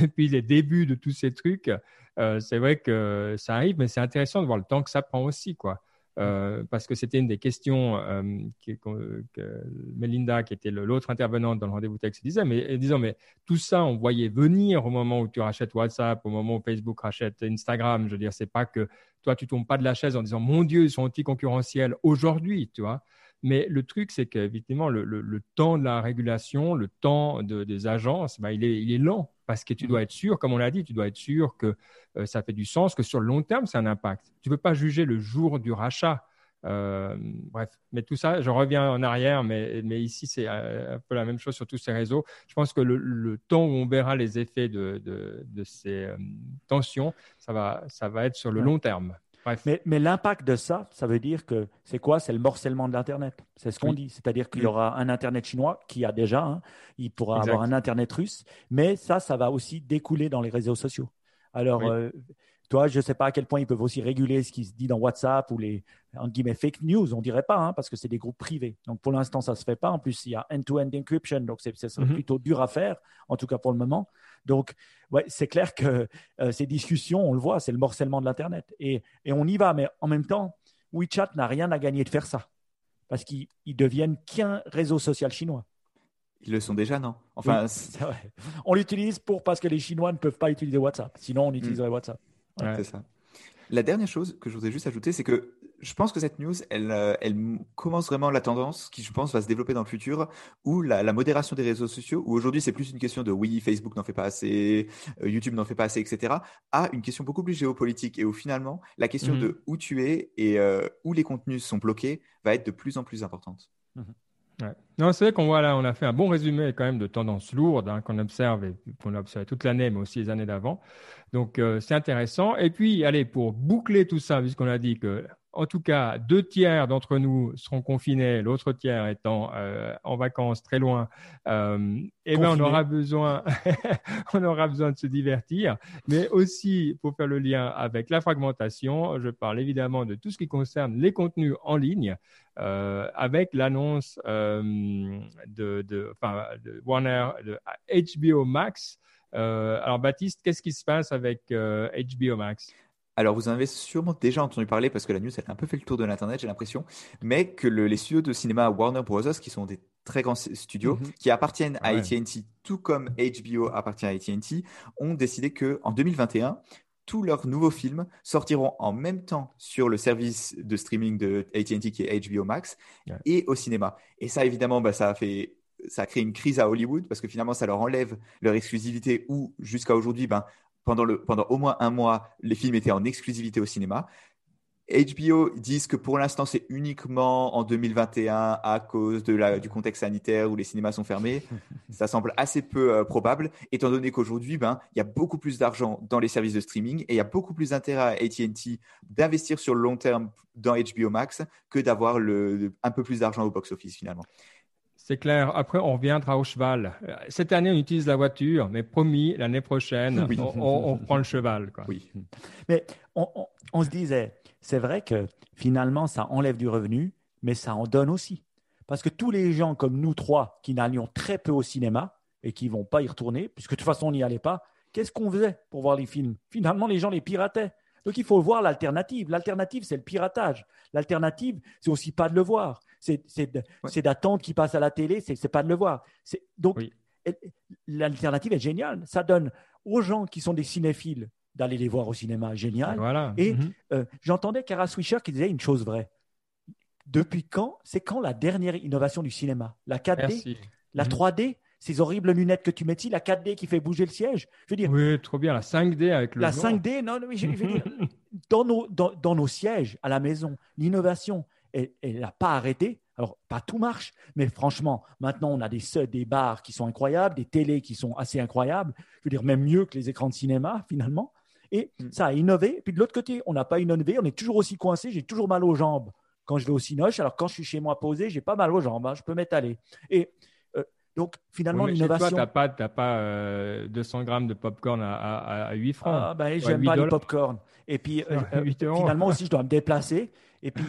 depuis les débuts de tous ces trucs. c'est vrai que ça arrive, mais c'est intéressant de voir le temps que ça prend aussi, quoi. Euh, parce que c'était une des questions euh, que, Melinda, qui était l'autre intervenante dans le rendez-vous texte, disait. Mais mais tout ça, on voyait venir au moment où tu rachètes WhatsApp, au moment où Facebook rachète Instagram. Je veux dire, c'est pas que toi, tu tombes pas de la chaise en disant, mon Dieu, ils sont anticoncurrentiels aujourd'hui, tu vois. Mais le truc, c'est qu'évidemment, le, le, temps de la régulation, le temps des agences, bah, il, est, il est lent parce que tu dois être sûr, comme on l'a dit, tu dois être sûr que euh, ça fait du sens, que sur le long terme, c'est un impact. Tu ne peux pas juger le jour du rachat. Euh, bref, mais tout ça, je reviens en arrière, mais, mais ici, c'est euh, un peu la même chose sur tous ces réseaux. Je pense que le, temps où on verra les effets de, de, ces tensions, ça va, ça va être sur le long terme. Mais, mais l'impact de ça, ça veut dire que c'est quoi? C'est le morcellement de l'Internet. C'est ce qu'on dit. C'est-à-dire qu'il y aura un Internet chinois qui a déjà, hein. il pourra avoir un Internet russe, mais ça, ça va aussi découler dans les réseaux sociaux. Alors, euh, toi, je ne sais pas à quel point ils peuvent aussi réguler ce qui se dit dans WhatsApp ou les en guillemets fake news, on dirait pas, hein, parce que c'est des groupes privés. Donc pour l'instant, ça se fait pas. En plus, il y a end-to-end encryption, donc c'est mm-hmm. plutôt dur à faire, en tout cas pour le moment. Donc, ouais, c'est clair que euh, ces discussions, on le voit, c'est le morcellement de l'internet, et, et on y va. Mais en même temps, WeChat n'a rien à gagner de faire ça, parce qu'ils deviennent qu'un réseau social chinois. Ils le sont déjà, non? Enfin, on l'utilise pour parce que les Chinois ne peuvent pas utiliser WhatsApp. Sinon, on utiliserait mm. WhatsApp. C'est ça. La dernière chose que je voudrais juste ajouter, c'est que je pense que cette news, elle, euh, elle commence vraiment la tendance qui, je pense, va se développer dans le futur, où la, modération des réseaux sociaux, où aujourd'hui c'est plus une question de oui, Facebook n'en fait pas assez, euh, YouTube n'en fait pas assez, etc., à une question beaucoup plus géopolitique et où finalement la question de mhm. où tu es et euh, où les contenus sont bloqués va être de plus en plus importante. Mhm. Non, c'est vrai qu'on voit là, on a fait un bon résumé quand même de tendances lourdes hein, qu'on observe et qu'on a observé toute l'année, mais aussi les années d'avant. Donc, euh, c'est intéressant. Et puis, allez, pour boucler tout ça, puisqu'on a dit que en tout cas, deux tiers d'entre nous seront confinés, l'autre tiers étant euh, en vacances très loin. Euh, eh ben, on aura besoin, on aura besoin de se divertir, mais aussi pour faire le lien avec la fragmentation. Je parle évidemment de tout ce qui concerne les contenus en ligne, euh, avec l'annonce euh, de, de, enfin, de Warner, de HBO Max. Alors Baptiste, qu'est-ce qui se passe avec HBO Max? Alors, vous en avez sûrement déjà entendu parler parce que la news, elle a un peu fait le tour de l'Internet, j'ai l'impression, mais que les studios de cinéma Warner Bros., qui sont des très grands studios, mhm. qui appartiennent à AT&T, tout comme HBO appartient à AT&T, ont décidé que en 2021, tous leurs nouveaux films sortiront en même temps sur le service de streaming de AT&T qui est HBO Max et au cinéma. Et ça, évidemment, bah, ça a fait ça une crise à Hollywood parce que finalement, ça leur enlève leur exclusivité où jusqu'à aujourd'hui, ben, pendant, le, pendant au moins un mois, les films étaient en exclusivité au cinéma. HBO disent que pour l'instant, c'est uniquement en 2021 à cause de la, du contexte sanitaire où les cinémas sont fermés. Ça semble assez peu euh, probable, étant donné qu'aujourd'hui, ben, il y a beaucoup plus d'argent dans les services de streaming et il y a beaucoup plus d'intérêt à AT&T d'investir sur le long terme dans HBO Max que d'avoir un peu plus d'argent au box-office finalement. C'est clair. Après, on reviendra au cheval. Cette année, on utilise la voiture, mais promis, l'année prochaine, on, prend le cheval. Oui. Mais on se disait, c'est vrai que finalement, ça enlève du revenu, mais ça en donne aussi. Parce que tous les gens comme nous trois qui n'allions très peu au cinéma et qui ne vont pas y retourner, puisque de toute façon, on n'y allait pas, qu'est-ce qu'on faisait pour voir les films? Finalement, les gens les pirataient. Donc, il faut voir l'alternative. L'alternative, c'est le piratage. L'alternative, c'est aussi pas de le voir. C'est d'attendre qu'il passe à la télé, c'est pas de le voir. Donc, l'alternative est géniale. Ça donne aux gens qui sont des cinéphiles d'aller les voir au cinéma. Génial. Voilà. Et mhm. euh, j'entendais Kara Swisher qui disait une chose vraie. Depuis quand C'est quand la dernière innovation du cinéma? La 4D La 3D mhm. ces horribles lunettes que tu mets ici, la 4D qui fait bouger le siège? Je veux dire, oui, trop bien, la 5D avec le. La 5D, non, mais je, veux dire, dans, nos, dans, nos sièges à la maison, l'innovation, elle n'a pas arrêté. Alors, pas tout marche, mais franchement, maintenant, on a des, des bars qui sont incroyables, des télés qui sont assez incroyables. Je veux dire, même mieux que les écrans de cinéma, finalement. Et mm. ça a innové. Puis de l'autre côté, on n'a pas innové, on est toujours aussi coincé. J'ai toujours mal aux jambes quand je vais au Cinoche. Alors quand je suis chez moi posé, j'ai pas mal aux jambes. Hein. je peux m'étaler. Et euh, donc finalement, l'innovation. Toi, tu n'as pas, pas 200 euh, grammes de popcorn à, à, à 8 francs. Ah, ben, j'aime pas les popcorn. Et puis euh, finalement aussi, je dois me déplacer. Et puis,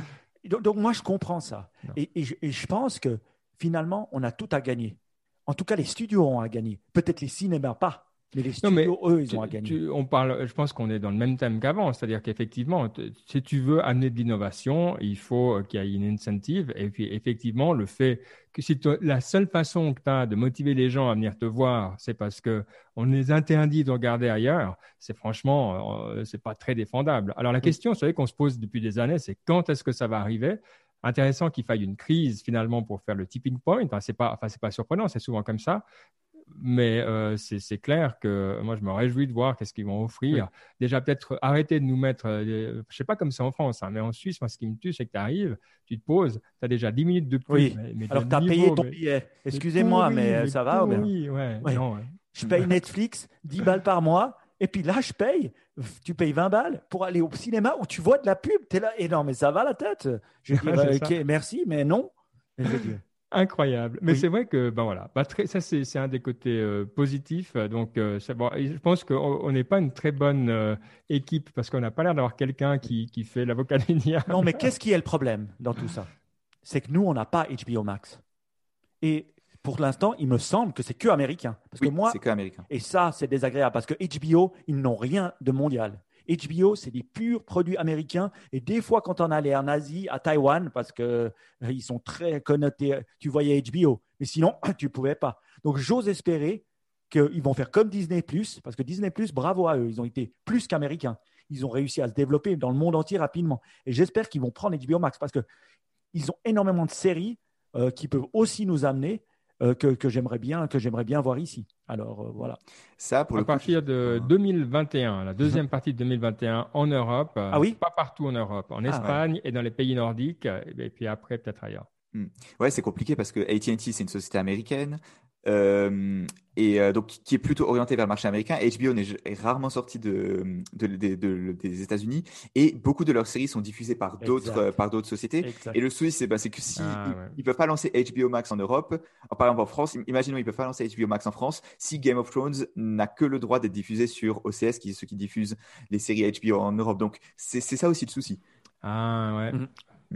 donc, moi, je comprends ça. Et, et, je, et je pense que finalement, on a tout à gagner. En tout cas, les studios ont à gagner. Peut-être les cinémas pas. Mais les studios, eux, ils ont à gagner. on parle, je pense qu'on est dans le même thème qu'avant, c'est-à-dire qu'effectivement, si tu veux amener de l'innovation, il faut qu'il y ait une incentive. Et puis, effectivement, le fait que si la seule façon que tu as de motiver les gens à venir te voir, c'est parce que on les interdit de regarder ailleurs, c'est franchement, euh, c'est pas très défendable. Alors, la question, c'est qu'on se pose depuis des années, c'est quand est-ce que ça va arriver? Intéressant qu'il faille une crise finalement pour faire le tipping point. Enfin, c'est pas, enfin, c'est pas surprenant, c'est souvent comme ça mais euh, c'est clair que moi, je me réjouis de voir qu'est-ce qu'ils vont offrir. Déjà, peut-être arrêter de nous mettre, euh, je sais pas comme c'est en France, hein, mais en Suisse, moi, ce qui me tue, c'est que tu arrives, tu te poses, tu as déjà 10 minutes de plus. Oui. Alors, tu as payé ton billet. Excusez-moi, mais, ça va Oui, ouais, Je paye Netflix 10 balles par mois. Et puis là, je paye, tu payes 20 balles pour aller au cinéma où tu vois de la pub. Tu es là, et non, mais ça va la tête. Je dis, ok, merci, mais non. Incroyable. Mais c'est vrai que, ben voilà, bah, ça c'est un des côtés euh, positifs. Donc, euh, bon, je pense qu'on n'est pas une très bonne euh, équipe parce qu'on n'a pas l'air d'avoir quelqu'un qui, qui, fait l'avocat du Non, mais qu'est-ce qui est le problème dans tout ça? C'est que nous, on n'a pas HBO Max. Et pour l'instant, il me semble que c'est que américain. Parce que moi, c'est que américain. Et ça, c'est désagréable parce que HBO, ils n'ont rien de mondial. HBO, c'est des purs produits américains. Et des fois, quand on allait en Asie, à Taïwan, parce qu'ils euh, ils sont très connotés, tu voyais HBO. Mais sinon, tu ne pouvais pas. Donc, j'ose espérer qu'ils vont faire comme Disney, parce que Disney, bravo à eux, ils ont été plus qu'américains. Ils ont réussi à se développer dans le monde entier rapidement. Et j'espère qu'ils vont prendre HBO Max parce qu'ils ont énormément de séries euh, qui peuvent aussi nous amener euh, que, j'aimerais bien, que j'aimerais bien voir ici. Alors euh, voilà. Ça, pour à partir de 2021, la deuxième partie de 2021 en Europe. Ah oui? Pas partout en Europe, en ah Espagne et dans les pays nordiques, et puis après peut-être ailleurs. Hmm. Ouais, c'est compliqué parce que AT&T c'est une société américaine. Euh, et euh, donc qui est plutôt orienté vers le marché américain. HBO est, rarement sorti de, des États-Unis et beaucoup de leurs séries sont diffusées par d'autres par d'autres sociétés. Et le souci c'est ben, que si ah, ils, peuvent pas lancer HBO Max en Europe, par exemple en France, imaginons ils peuvent pas lancer HBO Max en France si Game of Thrones n'a que le droit d'être diffusé sur OCS, qui est ceux qui diffusent les séries HBO en Europe. Donc c'est ça aussi le souci. Ah ouais. Mhm. Mm.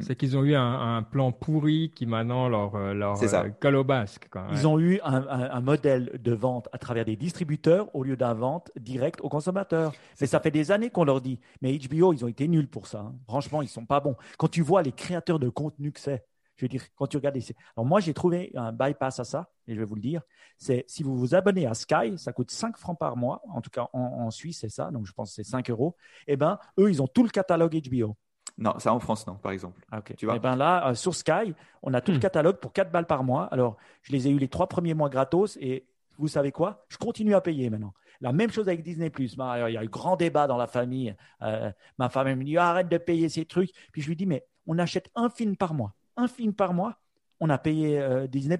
C'est qu'ils ont eu un, plan pourri qui maintenant leur, euh, leur euh, colle au basque. Ils ont eu un, modèle de vente à travers des distributeurs au lieu d'un vente direct aux consommateurs. Mais ça fait des années qu'on leur dit. Mais HBO, ils ont été nuls pour ça. Hein. Franchement, ils sont pas bons. Quand tu vois les créateurs de contenu que c'est, je veux dire, quand tu regardes les... Alors moi, j'ai trouvé un bypass à ça, et je vais vous le dire. C'est si vous vous abonnez à Sky, ça coûte 5 francs par mois. En tout cas, en, Suisse, c'est ça. Donc, je pense que c'est 5 euros. Eh bien, eux, ils ont tout le catalogue HBO. Non, ça en France, non, par exemple. Ah, tu vois Et eh ben là, euh, sur Sky, on a tout le hmm. catalogue pour 4 balles par mois. Alors, je les ai eu les trois premiers mois gratos et vous savez quoi? Je continue à payer maintenant. La même chose avec Disney+. Il y a eu grand débat dans la famille. Euh, ma femme me dit arrête de payer ces trucs. Puis je lui dis mais on achète un film par mois. Un film par mois, on a payé euh, Disney+.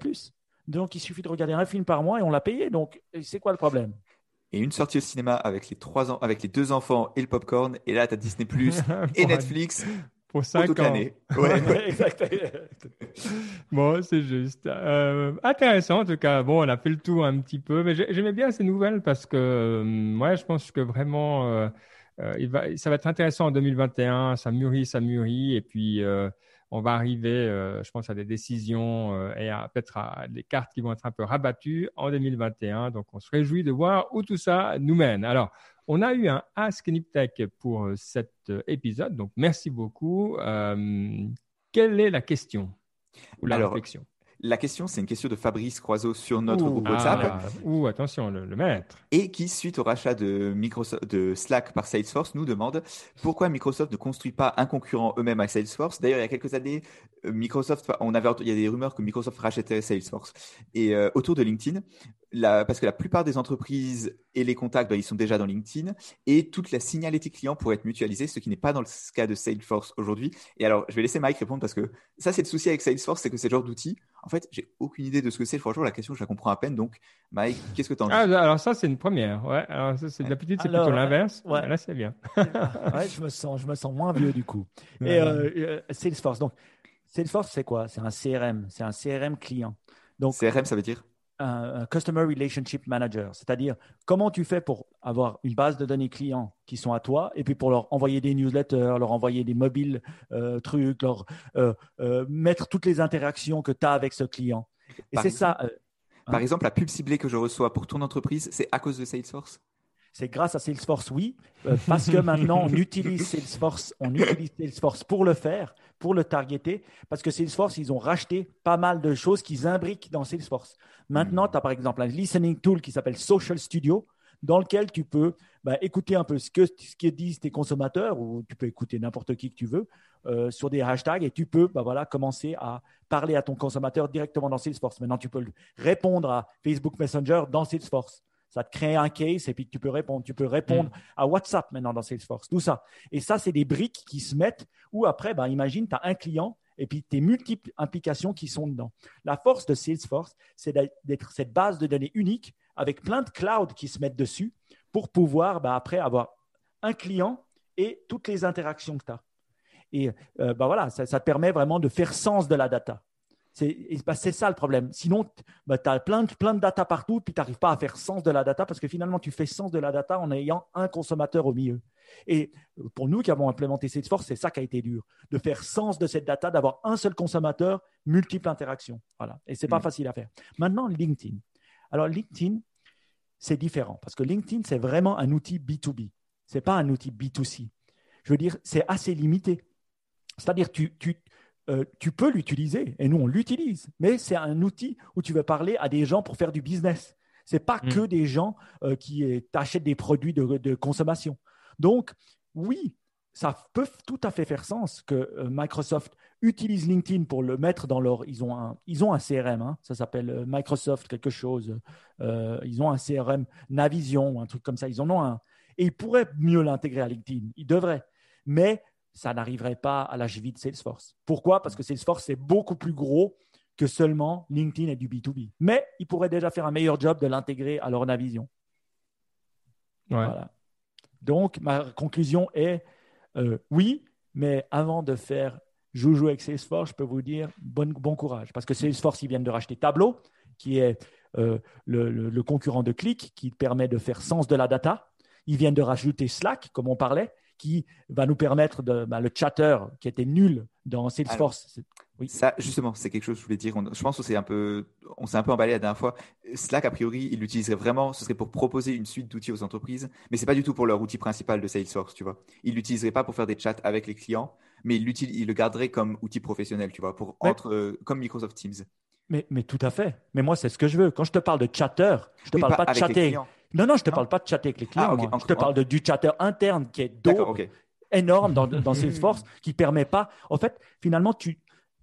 Donc il suffit de regarder un film par mois et on l'a payé. Donc c'est quoi le problème? Et une sortie au cinéma avec les trois ans, avec les deux enfants et le popcorn. Et là, tu as Disney Plus et Netflix pour toute l'année. Ouais. bon, c'est juste. Euh, intéressant en tout cas. Bon, on a fait le tour un petit peu, mais j'aimais bien ces nouvelles parce que, euh, je pense que vraiment, euh, il va, ça va être intéressant en 2021. Ça mûrit, ça mûrit, et puis on va arriver, euh, je pense, à des décisions euh, et peut-être à des cartes qui vont être un peu rabattues en 2021. Donc, on se réjouit de voir où tout ça nous mène. Alors, on a eu un Ask Niptech pour euh, cet épisode. Donc, merci beaucoup. quelle est la question ou la réflexion? La question, c'est une question de Fabrice Croiseau sur notre groupe WhatsApp. Ah, ouh, attention, le, maître. Et qui, suite au rachat de, Microsoft, de Slack par Salesforce, nous demande pourquoi Microsoft ne construit pas un concurrent eux-mêmes à Salesforce. D'ailleurs, il y a quelques années, euh, Microsoft, on avait, il y a des rumeurs que Microsoft rachèterait Salesforce. Et euh, autour de LinkedIn, parce que la plupart des entreprises et les contacts, bah, ils sont déjà dans LinkedIn et toute la signalétique client pourrait être mutualisée, ce qui n'est pas dans le cas de Salesforce aujourd'hui. Et alors, je vais laisser Mike répondre parce que ça, c'est le souci avec Salesforce, c'est que c'est le genre d'outil. En fait, j'ai aucune idée de ce que c'est. Franchement, la question, je la comprends à peine. Donc, Mike, qu'est-ce que tu en dis? Ah, Alors, ça, c'est une première. Ouais. Alors, ça, c'est d'habitude, c'est plutôt l'inverse. Ouais. Là, c'est bien. ouais, je me sens, je me sens moins vieux du coup. Et euh, euh, Salesforce. Donc, Salesforce, c'est quoi? C'est un CRM. C'est un CRM client. Donc, CRM, ça veut dire? Un, Customer Relationship Manager, c'est-à-dire comment tu fais pour avoir une base de données clients qui sont à toi et puis pour leur envoyer des newsletters, leur envoyer des mobiles euh, trucs, leur euh, euh, mettre toutes les interactions que tu as avec ce client. Et c'est ça. par hein? exemple, la pub ciblée que je reçois pour ton entreprise, c'est à cause de Salesforce? C'est grâce à Salesforce, oui, parce que maintenant on utilise Salesforce, on utilise Salesforce pour le faire, pour le targeter, parce que Salesforce, ils ont racheté pas mal de choses qu'ils imbriquent dans Salesforce. Maintenant, hmm. tu as par exemple un listening tool qui s'appelle Social Studio, dans lequel tu peux bah, écouter un peu ce que, ce que disent tes consommateurs, ou tu peux écouter n'importe qui que tu veux, euh, sur des hashtags, et tu peux bah, voilà, commencer à parler à ton consommateur directement dans Salesforce. Maintenant, tu peux répondre à Facebook Messenger dans Salesforce. Ça te crée un case et puis tu peux répondre. Tu peux répondre hmm. à WhatsApp maintenant dans Salesforce, tout ça. Et ça, c'est des briques qui se mettent où après, bah, imagine, tu as un client et puis tes multiples implications qui sont dedans. La force de Salesforce, c'est d'être cette base de données unique avec plein de clouds qui se mettent dessus pour pouvoir bah, après avoir un client et toutes les interactions que tu as. Et euh, bah voilà, ça, te permet vraiment de faire sens de la data. Bah, c'est ça le problème. Sinon, bah, tu as plein de, plein de data partout, puis tu n'arrives pas à faire sens de la data parce que finalement, tu fais sens de la data en ayant un consommateur au milieu. Et pour nous qui avons implémenté Salesforce, c'est ça qui a été dur, de faire sens de cette data, d'avoir un seul consommateur, multiples interactions. Voilà. Et ce n'est pas mm. facile à faire. Maintenant, LinkedIn. Alors, LinkedIn, c'est différent parce que LinkedIn, c'est vraiment un outil B2B. Ce n'est pas un outil B2C. Je veux dire, c'est assez limité. C'est-à-dire, tu, tu, euh, tu peux l'utiliser, et nous on l'utilise, mais c'est un outil où tu veux parler à des gens pour faire du business. Ce n'est pas mm. que des gens euh, qui euh, achètent des produits de, consommation. Donc, oui, ça peut tout à fait faire sens que Microsoft utilise LinkedIn pour le mettre dans leur. Ils ont un, ils ont un CRM, hein, ça s'appelle Microsoft quelque chose. ils ont un CRM Navision, un truc comme ça. Ils en ont un. Et ils pourraient mieux l'intégrer à LinkedIn. Ils devraient. Mais ça n'arriverait pas à la cheville de Salesforce. Pourquoi? Parce que Salesforce, c'est beaucoup plus gros que seulement LinkedIn et du B2B. Mais ils pourraient déjà faire un meilleur job de l'intégrer à leur Navision. Voilà. Donc, ma conclusion est euh, oui, mais avant de faire joujou avec Salesforce, je peux vous dire bon, bon courage. Parce que Salesforce, ils viennent de racheter Tableau, qui est euh, le, le, concurrent de Click, qui permet de faire sens de la data. Ils viennent de rajouter Slack, comme on parlait qui va nous permettre de bah, le chatter qui était nul dans Salesforce. oui. Ça, justement, c'est quelque chose que je voulais dire. je pense qu'on s'est un peu, on s'est un peu emballé la dernière fois. Slack, a priori, il l'utiliserait vraiment. Ce serait pour proposer une suite d'outils aux entreprises, mais c'est pas du tout pour leur outil principal de Salesforce, tu vois. Il l'utiliserait pas pour faire des chats avec les clients, mais il, il le garderait comme outil professionnel, tu vois, pour entre, euh, comme Microsoft Teams. Mais, mais, tout à fait. Mais moi, c'est ce que je veux. Quand je te parle de chatter, je te parle pas, de chatter. Non, non, je ne te parle pas de chatter avec les clients. Ah, je te parle de, du chatter interne qui est énorme dans, dans Salesforce qui ne permet pas. En fait, finalement, tu,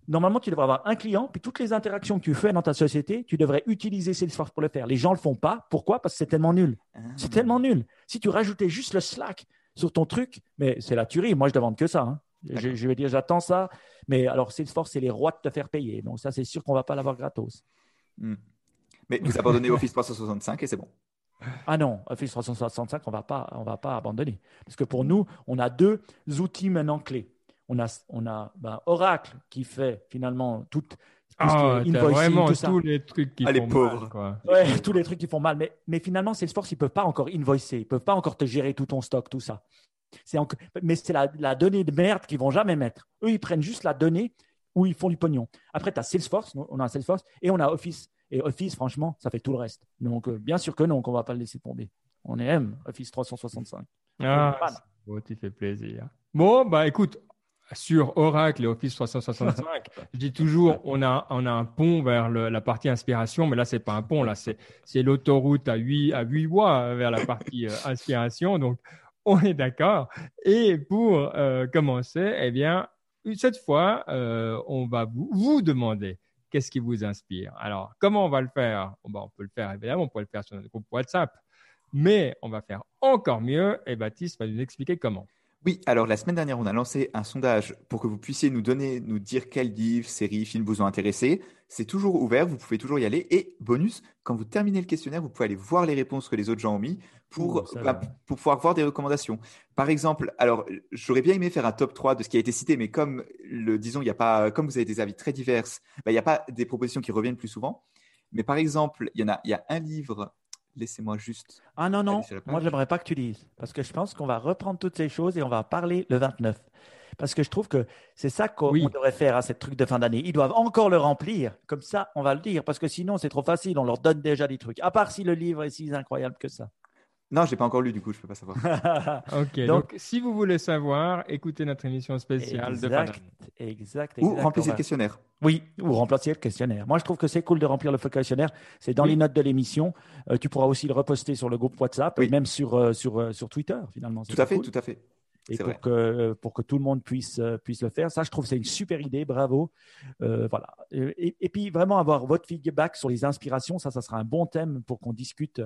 Normalement, tu devrais avoir un client, puis toutes les interactions que tu fais dans ta société, tu devrais utiliser Salesforce pour le faire. Les gens ne le font pas. Pourquoi? Parce que c'est tellement nul. C'est ah. tellement nul. Si tu rajoutais juste le Slack sur ton truc, mais c'est la tuerie. Moi, je ne demande que ça. Hein. Je, je, veux dire, j'attends ça. Mais alors, Salesforce, c'est les rois de te faire payer. Donc, ça, c'est sûr qu'on ne va pas l'avoir gratos. Hmm. Mais vous abandonnez Office 365 et c'est bon. Ah non, Office 365, on ne va pas abandonner. Parce que pour nous, on a deux outils maintenant clés. On a, on a ben, Oracle qui fait finalement tout, ah, vraiment tous les trucs qui ah, font mal. Quoi. Ouais, tous les trucs qui font mal. Mais, mais finalement, Salesforce, ils ne peuvent pas encore invoicer. Ils ne peuvent pas encore te gérer tout ton stock, tout ça. Encore... Mais c'est la, la, donnée de merde qu'ils vont jamais mettre. Eux, ils prennent juste la donnée où ils font du pognon. Après, tu as Salesforce, on a Salesforce, et on a Office. Et Office, franchement, ça fait tout le reste. Donc, euh, bien sûr que non, qu'on ne va pas le laisser tomber. On aime Office 365. Ah, bon, tu fais plaisir. Bon, bah écoute, sur Oracle et Office 365, je dis toujours, on a, on a un pont vers la partie inspiration, mais là, c'est pas un pont, là, c'est, l'autoroute à 8, à 8 voies vers la partie euh, inspiration. Donc, on est d'accord. Et pour euh, commencer, eh bien, cette fois, euh, on va vous, vous demander qu'est-ce qui vous inspire? Alors, comment on va le faire? On peut le faire, évidemment, on peut le faire sur notre groupe WhatsApp, mais on va faire encore mieux et Baptiste va nous expliquer comment. Oui, alors la semaine dernière, on a lancé un sondage pour que vous puissiez nous donner, nous dire quels livres, séries, films vous ont intéressé. C'est toujours ouvert, vous pouvez toujours y aller. Et bonus, quand vous terminez le questionnaire, vous pouvez aller voir les réponses que les autres gens ont mis pour, bah, pour pouvoir voir des recommandations. Par exemple, alors j'aurais bien aimé faire un top 3 de ce qui a été cité, mais comme le disons, il y a pas, comme vous avez des avis très divers, bah, il n'y a pas des propositions qui reviennent plus souvent. Mais par exemple, il y en a, il y a un livre Laissez-moi juste. Ah non, non, moi j'aimerais pas que tu lises. Parce que je pense qu'on va reprendre toutes ces choses et on va parler le 29. Parce que je trouve que c'est ça qu'on devrait faire à cette truc de fin d'année. Ils doivent encore le remplir. Comme ça, on va le dire. Parce que sinon, c'est trop facile. On leur donne déjà des trucs. À part si le livre est si incroyable que ça. Non, je n'ai pas encore lu, du coup, je ne peux pas savoir. ok, donc, si vous voulez savoir, écoutez notre émission spéciale de Exact, exact. Ou remplissez le questionnaire. Oui, ou remplissez le questionnaire. Moi, je trouve que c'est cool de remplir le questionnaire. C'est dans les notes de l'émission. Euh, tu pourras aussi le reposter sur le groupe WhatsApp et même sur, euh, sur, euh, sur Twitter, finalement. Tout à fait, tout à fait et pour que, pour que tout le monde puisse, euh, puisse le faire. Ça, je trouve c'est une super idée, bravo. Euh, voilà. Et, et, puis vraiment avoir votre feedback sur les inspirations, ça, ça sera un bon thème pour qu'on discute.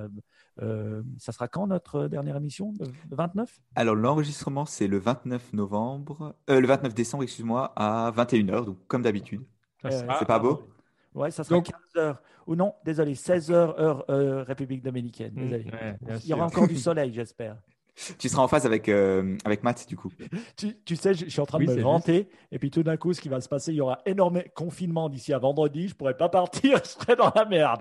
Euh, ça sera quand notre dernière émission? Le 29 Alors l'enregistrement, c'est le 29 novembre, le 29 décembre, excuse-moi, à 21h, donc comme d'habitude. c'est pas beau? Ouais, ça sera donc, 15 h Ou non, désolé, 16 h heure République dominicaine. Mmh, désolé. Il y aura encore du soleil, j'espère tu seras en phase avec, euh, avec Matt, du coup. Tu, tu, sais, je, suis en train de me vanter. Et puis tout d'un coup, ce qui va se passer, il y aura énormément confinement d'ici à vendredi. Je pourrais pas partir, je serais dans la merde.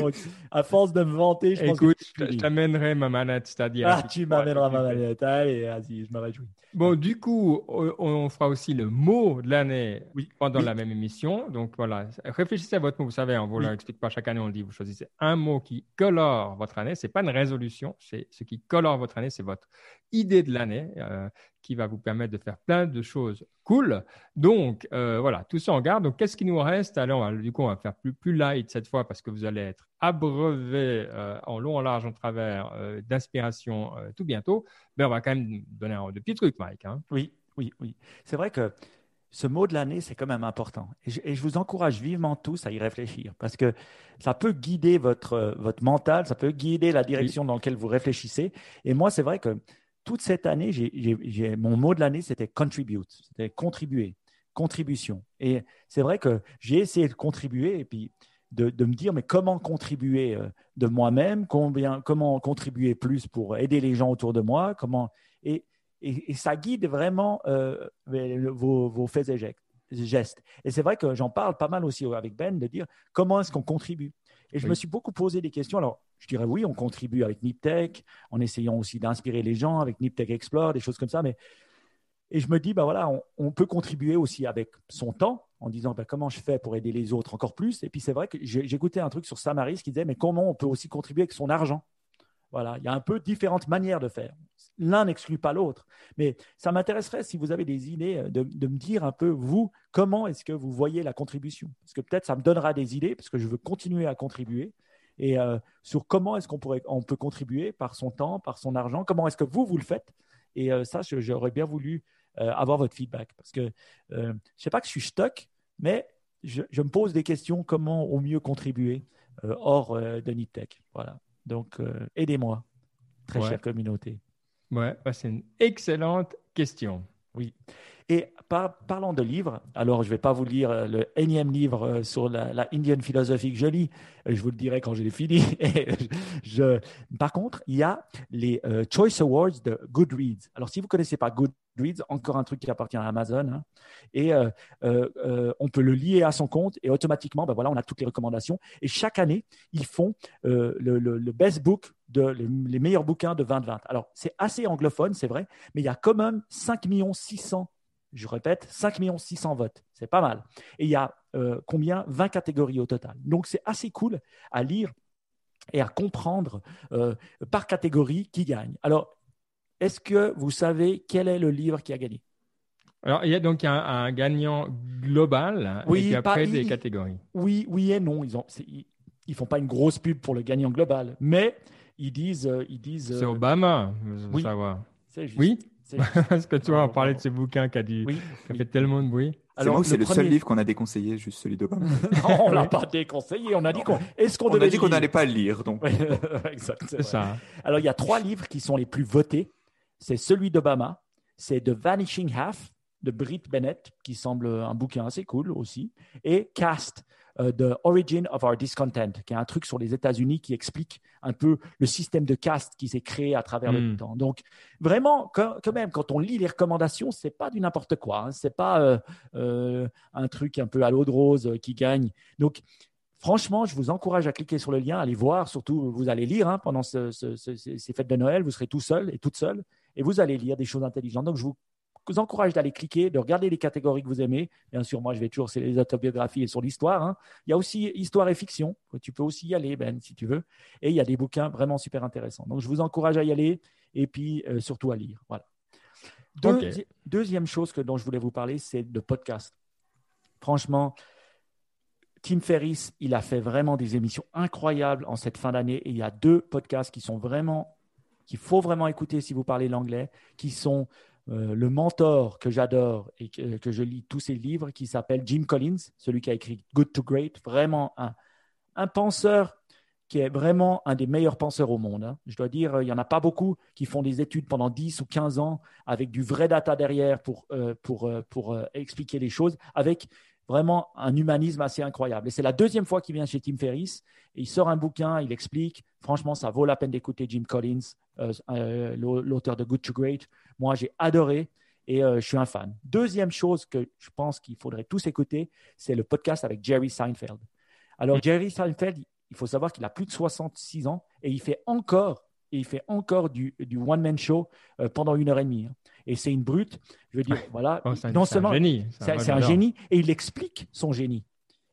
Donc, à force de me vanter, je pense que. je t'amènerai ma manette, c'est-à-dire. Ah, tu m'amèneras ma manette. Allez, vas-y, je me réjouis. Bon, du coup, on fera aussi le mot de l'année pendant la même émission. Donc voilà, réfléchissez à votre mot. Vous savez, on ne vous l'explique pas chaque année, on le dit. Vous choisissez un mot qui colore votre année. Ce n'est pas une résolution, c'est ce qui colore votre année, c'est votre idée de l'année euh, qui va vous permettre de faire plein de choses cool. Donc euh, voilà, tout ça en garde. Donc qu'est-ce qui nous reste? Alors du coup, on va faire plus, light cette fois parce que vous allez être abreuvé euh, en long, en large, en travers d'inspiration tout bientôt. Mais on va quand même donner un, de petits Mike. Hein. Oui, oui, oui. C'est vrai que ce mot de l'année, c'est quand même important. Et je, vous encourage vivement tous à y réfléchir parce que ça peut guider votre, votre mental, ça peut guider la direction dans laquelle vous réfléchissez. Et moi, c'est vrai que toute cette année, mon mot de l'année, c'était contribute, c'était contribuer, contribution. Et c'est vrai que j'ai essayé de contribuer et puis de, me dire, mais comment contribuer euh, de moi-même, combien, comment contribuer plus pour aider les gens autour de moi, comment. Et, et, ça guide vraiment euh, vos, vos, faits et gestes. Et c'est vrai que j'en parle pas mal aussi avec Ben de dire comment est-ce qu'on contribue. Et je me suis beaucoup posé des questions. Alors, je dirais oui, on contribue avec NipTech, en essayant aussi d'inspirer les gens avec NipTech Explore, des choses comme ça. Mais et je me dis, bah voilà, on, peut contribuer aussi avec son temps en disant bah, comment je fais pour aider les autres encore plus. Et puis c'est vrai que écouté un truc sur Samaris qui disait, mais comment on peut aussi contribuer avec son argent? Voilà, il y a un peu différentes manières de faire. L'un n'exclut pas l'autre. Mais ça m'intéresserait si vous avez des idées de, de me dire un peu, vous, comment est-ce que vous voyez la contribution? Parce que peut-être ça me donnera des idées, parce que je veux continuer à contribuer et euh, sur comment est-ce qu'on pourrait, peut contribuer par son temps, par son argent, comment est-ce que vous, vous le faites? Et euh, ça, j'aurais bien voulu euh, avoir votre feedback parce que je ne sais pas que je suis stock, mais je, me pose des questions comment au mieux contribuer hors de NipTech. Voilà. Donc, aidez-moi, très chère communauté. Ouais, c'est une excellente question. Oui. Et parlant de livres, alors je ne vais pas vous lire euh, le énième livre euh, sur la, Indian philosophie que je lis, euh, je vous le dirai quand je l'ai fini. par contre, il y a les Choice Awards de Goodreads. Alors si vous ne connaissez pas Goodreads, encore un truc qui appartient à Amazon, hein, et on peut le lier à son compte et automatiquement, ben voilà, on a toutes les recommandations. Et chaque année, ils font le, le, best book de les, meilleurs bouquins de 2020. Alors, c'est assez anglophone, c'est vrai, mais il y a quand même 5 600 je répète, 5 600 votes. C'est pas mal. Et il y a euh, combien? 20 catégories au total. Donc c'est assez cool à lire et à comprendre euh, par catégorie qui gagne. Alors, est-ce que vous savez quel est le livre qui a gagné? Alors, il y a donc un, gagnant global oui, et après des catégories. Oui, oui et non. Ils ne ils, font pas une grosse pub pour le gagnant global, mais ils disent, euh, ils disent. C'est Obama, oui, savoir. Oui. Parce que tu vois, on parlait de ce bouquin qui a, dit, fait tellement de bruit. Alors, c'est le, seul livre qu'on a déconseillé, juste celui d'Obama. non, on l'a pas déconseillé. On a dit qu'on. Est-ce qu'on on a dit qu'on n'allait pas le lire, donc. exact. C'est ça. Alors, il y a trois livres qui sont les plus votés. C'est celui d'Obama, c'est The Vanishing Half de Britt Bennett, qui semble un bouquin assez cool aussi, et Cast, euh, The Origin of Our Discontent, qui est un truc sur les États-Unis qui explique un peu le système de caste qui s'est créé à travers le hmm. temps. Donc, vraiment, quand, même, quand on lit les recommandations, c'est pas du n'importe quoi. Hein. C'est pas euh, euh, un truc un peu à l'eau de rose qui gagne. Donc, Franchement, je vous encourage à cliquer sur le lien, allez voir, surtout vous allez lire hein, pendant ces fêtes de Noël, vous serez tout seul et toute seule, et vous allez lire des choses intelligentes. Donc, je vous vous encourage d'aller cliquer, de regarder les catégories que vous aimez. Bien sûr, moi, je vais toujours sur les autobiographies et sur l'histoire. Hein. Il y a aussi histoire et fiction. Tu peux aussi y aller, Ben, si tu veux. Et il y a des bouquins vraiment super intéressants. Donc, je vous encourage à y aller et puis euh, surtout à lire. Voilà. Deuxième chose que, dont je voulais vous parler, c'est le podcast. Franchement, Tim Ferriss, il a fait vraiment des émissions incroyables en cette fin d'année. Et il y a deux podcasts qui sont vraiment, qu'il faut vraiment écouter si vous parlez l'anglais, qui sont euh, le mentor que j'adore et que, je lis tous ses livres, qui s'appelle Jim Collins, celui qui a écrit Good to Great, vraiment un, penseur qui est vraiment un des meilleurs penseurs au monde. Hein. Je dois dire, il n'y en a pas beaucoup qui font des études pendant 10 ou 15 ans avec du vrai data derrière pour, euh, pour, euh, pour expliquer les choses, avec vraiment un humanisme assez incroyable. Et c'est la deuxième fois qu'il vient chez Tim Ferriss. Et il sort un bouquin, il explique. Franchement, ça vaut la peine d'écouter Jim Collins, euh, euh, l'auteur de Good to Great. Moi, j'ai adoré et euh, je suis un fan. Deuxième chose que je pense qu'il faudrait tous écouter, c'est le podcast avec Jerry Seinfeld. Alors, Jerry Seinfeld, il faut savoir qu'il a plus de 66 ans et il fait encore, et il fait encore du, du one-man show pendant une heure et demie. Hein et c'est une brute. Je veux dire, voilà. Oh, non seulement, c'est un, génie, et il explique son génie.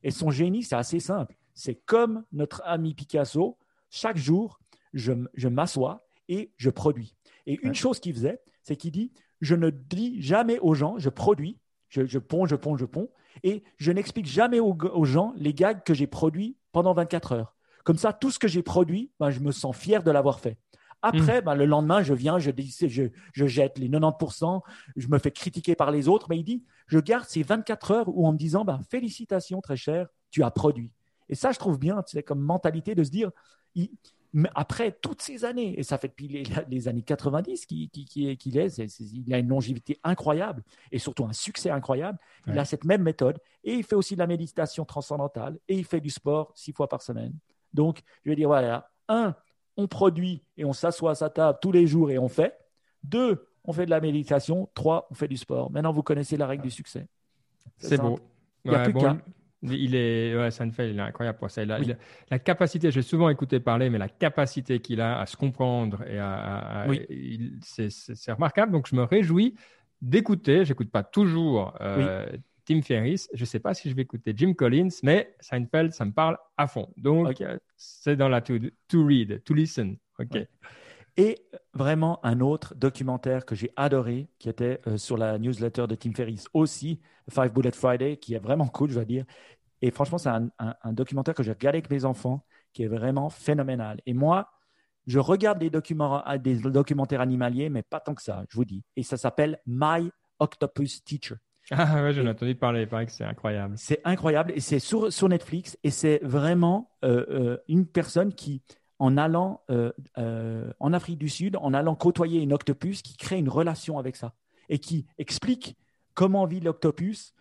Et son génie, c'est assez simple. C'est comme notre ami Picasso. Chaque jour, je, je m'assois et je produis. Et une chose qu'il faisait, c'est qu'il dit je ne dis jamais aux gens, je produis, je, je ponds, je ponds, je ponds, et je n'explique jamais aux, aux, gens les gags que j'ai produits pendant 24 heures. Comme ça, tout ce que j'ai produit, ben, je me sens fier de l'avoir fait. Après, hmm. ben, le lendemain, je viens, je, je, je jette les 90%, je me fais critiquer par les autres, mais il dit, je garde ces 24 heures où en me disant, ben, félicitations très cher, tu as produit. Et ça, je trouve bien, c'est comme mentalité de se dire, après toutes ces années, et ça fait depuis les, années 90 qu'il qui, est, il a une longévité incroyable et surtout un succès incroyable. Il a cette même méthode et il fait aussi de la méditation transcendantale et il fait du sport six fois par semaine. Donc, je vais dire, voilà, un, on produit et on s'assoit à sa table tous les jours et on fait. Deux, on fait de la méditation. Trois, on fait du sport. Maintenant, vous connaissez la règle du succès. C'est beau. Il n'y a plus qu'un. Il est, ouais, fait il est incroyable pour ça. Il a, la capacité, j'ai souvent écouté parler, mais la capacité qu'il a à se comprendre et à, c'est remarquable. Donc, je me réjouis d'écouter. J'écoute pas toujours euh, Tim Ferriss. Je ne sais pas si je vais écouter Jim Collins, mais Seinfeld, ça me parle à fond. Donc, c'est dans la to, to, read, to listen. OK. Et vraiment un autre documentaire que j'ai adoré, qui était euh, sur la newsletter de Tim Ferriss aussi, Five Bullet Friday, qui est vraiment cool, je dois dire. Et franchement, c'est un, documentaire que j'ai regardé avec mes enfants, qui est vraiment phénoménal. Et moi, je regarde des, documents, des documentaires animaliers, mais pas tant que ça, je vous dis. Et ça s'appelle My Octopus Teacher. Ah ouais, j'en ai entendu parler, il c'est incroyable. C'est incroyable et c'est sur, sur Netflix et c'est vraiment euh, euh, une personne qui, en allant euh, en Afrique du Sud, en allant côtoyer une octopus, qui crée une relation avec ça et qui explique comment vit l'octopus,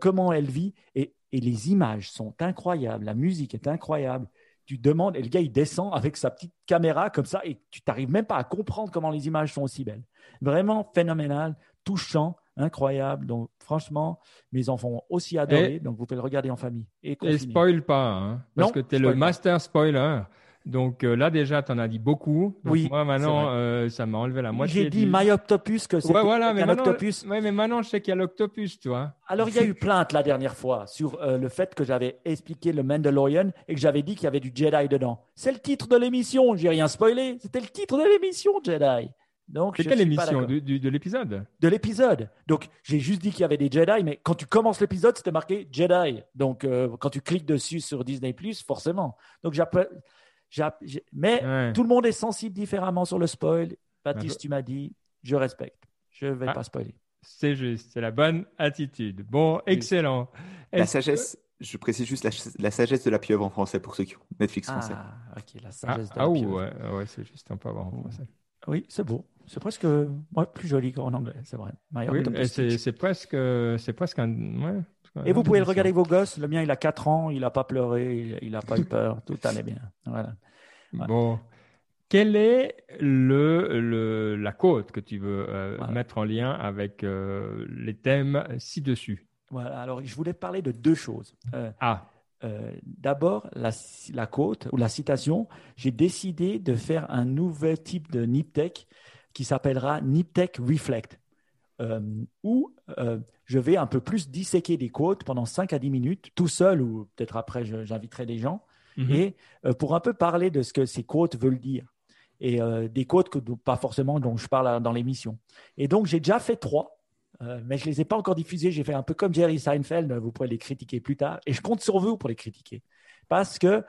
comment elle vit et, et les images sont incroyables, la musique est incroyable tu demandes, et le gars, il descend avec sa petite caméra comme ça, et tu n'arrives même pas à comprendre comment les images sont aussi belles. Vraiment phénoménal, touchant, incroyable. Donc, franchement, mes enfants ont aussi adoré. donc, vous pouvez le regarder en famille. Et, et spoil pas, hein, parce que tu es le master spoiler. Donc euh, là, déjà, tu en as dit beaucoup. oui, moi, maintenant, euh, ça m'a enlevé la moitié. J'ai dit My Octopus, que c'est ouais, voilà, mais maintenant, octopus. Ouais, mais maintenant, je sais qu'il y a l'octopus, tu vois. Alors, il y a eu plainte la dernière fois sur euh, le fait que j'avais expliqué le Mandalorian et que j'avais dit qu'il y avait du Jedi dedans. C'est le titre de l'émission, j'ai rien spoilé. C'était le titre de l'émission, Jedi. Donc, c'est quelle émission de l'épisode? De l'épisode. Donc, j'ai juste dit qu'il y avait des Jedi, mais quand tu commences l'épisode, c'était marqué Jedi. Donc, quand tu cliques dessus sur Disney, forcément. Donc, j'appelle mais tout le monde est sensible différemment sur le spoil. Baptiste, tu m'as dit, je respecte. Je ne vais ah, pas spoiler. C'est juste, c'est la bonne attitude. Bon, excellent. La sagesse, je précise juste la, sagesse de la pieuvre en français pour ceux qui ont Netflix français. Ah, ok, la sagesse ah, de la pieuvre. ouais, ouais c'est juste, un peu avoir en français. Oui, c'est beau. C'est presque plus joli qu'en anglais, c'est vrai. Oui, c'est presque, c'est presque un. Ouais, et vous pouvez le regarder vos gosses. Le mien, il a 4 ans, il n'a pas pleuré, il n'a pas eu peur, tout allait bien. Voilà. Bon. Quelle est le, le, la côte que tu veux euh, mettre en lien avec euh, les thèmes ci-dessus? Voilà, alors je voulais parler de deux choses. Euh, ah. D'abord, la, la, côte ou la citation, j'ai décidé de faire un nouvel type de Niptech qui s'appellera Niptech Reflect, où je vais un peu plus disséquer des côtes pendant 5 à 10 minutes, tout seul ou peut-être après j'inviterai des gens, mhm. et euh, pour un peu parler de ce que ces côtes veulent dire. Et euh, des côtes que pas forcément dont je parle dans l'émission. Et donc j'ai déjà fait trois, euh, mais je les ai pas encore diffusés. J'ai fait un peu comme Jerry Seinfeld. Vous pourrez les critiquer plus tard, et je compte sur vous pour les critiquer parce que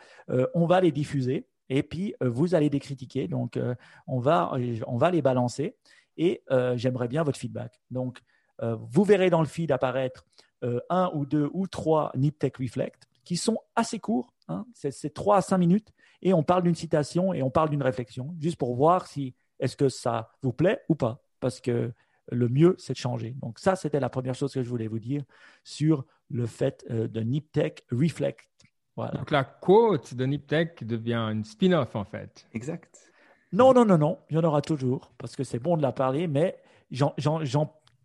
on va les diffuser et puis vous allez les critiquer. Donc on va on va les balancer et j'aimerais bien votre feedback. Donc euh, vous verrez dans le feed apparaître euh, un ou deux ou trois Niptech Reflect qui sont assez courts. Hein. c'est trois à cinq minutes et on parle d'une citation et on parle d'une réflexion, juste pour voir si est-ce que ça vous plaît ou pas. Parce que le mieux, c'est de changer. Donc ça, c'était la première chose que je voulais vous dire sur le fait euh, de Niptech Reflect. Voilà. Donc la quote de Niptech devient une spin-off en fait. Exact. Non, non, non, non, il y en aura toujours parce que c'est bon de la parler, mais j'en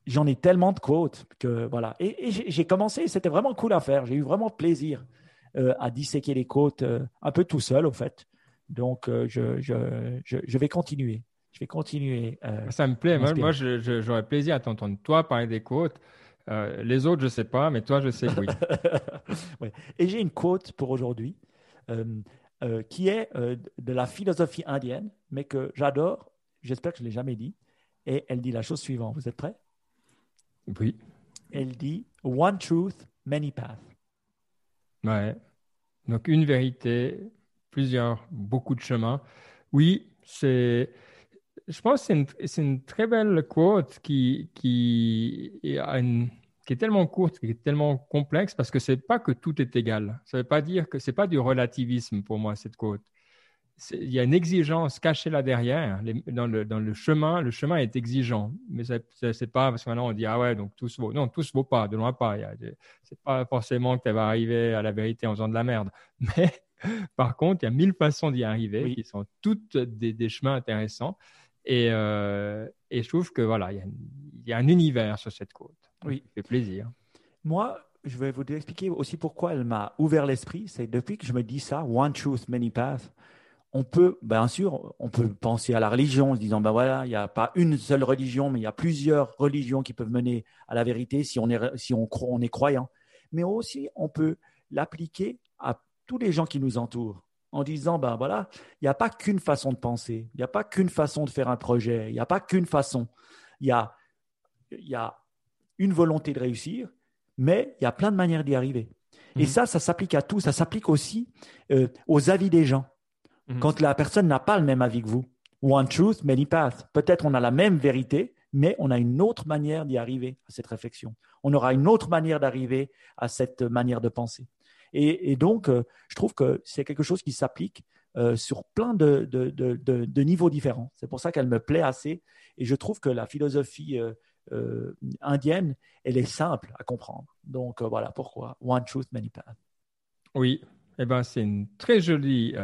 j'en ai tellement de quotes que voilà. Et, j'ai commencé, c'était vraiment cool à faire. J'ai eu vraiment plaisir euh, à disséquer les quotes euh, un peu tout seul, au fait. Donc, euh, je, je, je, vais continuer. Je vais continuer. Ça me plaît. Moi, moi j'aurais plaisir à t'entendre, toi, parler des quotes. Les autres, je ne sais pas, mais toi, je sais oui. ouais. Et j'ai une quote pour aujourd'hui qui est de la philosophie indienne, mais que j'adore. J'espère que je ne l'ai jamais dit. Et elle dit la chose suivante. Vous êtes prêts? Oui. Elle dit One truth, many paths. Ouais. Donc une vérité, plusieurs, beaucoup de chemins. Oui, c'est. Je pense que c'est une, très belle quote qui, qui, qui est tellement courte, qui est tellement complexe, parce que c'est pas que tout est égal. Ça veut pas dire que c'est pas du relativisme pour moi, cette quote il y a une exigence cachée là derrière. dans, le, dans, le, chemin, le chemin est exigeant. Mais ce n'est pas parce que maintenant on dit ah ouais, donc tout se vaut. Non, tout se vaut pas, de loin pas. C'est pas forcément que tu vas arriver à la vérité en faisant de la merde. Mais par contre, il y a mille façons d'y arriver qui sont toutes des, chemins intéressants. Et, euh, et, je trouve que voilà, il y, a, un univers sur cette côte. Oui. Ça fait plaisir. Moi, je vais vous expliquer aussi pourquoi elle m'a ouvert l'esprit. C'est depuis que je me dis ça, One Truth, Many Paths on peut, bien sûr, on peut penser à la religion en se disant, ben voilà, il n'y a pas une seule religion, mais il y a plusieurs religions qui peuvent mener à la vérité si on est, si on, on est croyant. Mais aussi, on peut l'appliquer à tous les gens qui nous entourent en disant, ben voilà, il n'y a pas qu'une façon de penser, il n'y a pas qu'une façon de faire un projet, il n'y a pas qu'une façon. Il y a, il y a une volonté de réussir, mais il y a plein de manières d'y arriver. Et mhm. ça, ça s'applique à tout. Ça s'applique aussi euh, aux avis des gens. Mhm. Quand la personne n'a pas le même avis que vous. One truth, many paths. Peut-être on a la même vérité, mais on a une autre manière d'y arriver à cette réflexion. On aura une autre manière d'arriver à cette manière de penser. Et, donc, euh, je trouve que c'est quelque chose qui s'applique euh, sur plein de, niveaux différents. C'est pour ça qu'elle me plaît assez. Et je trouve que la philosophie euh, indienne, elle est simple à comprendre. Donc voilà pourquoi One Truth, Many Paths. Oui, eh ben, c'est une très jolie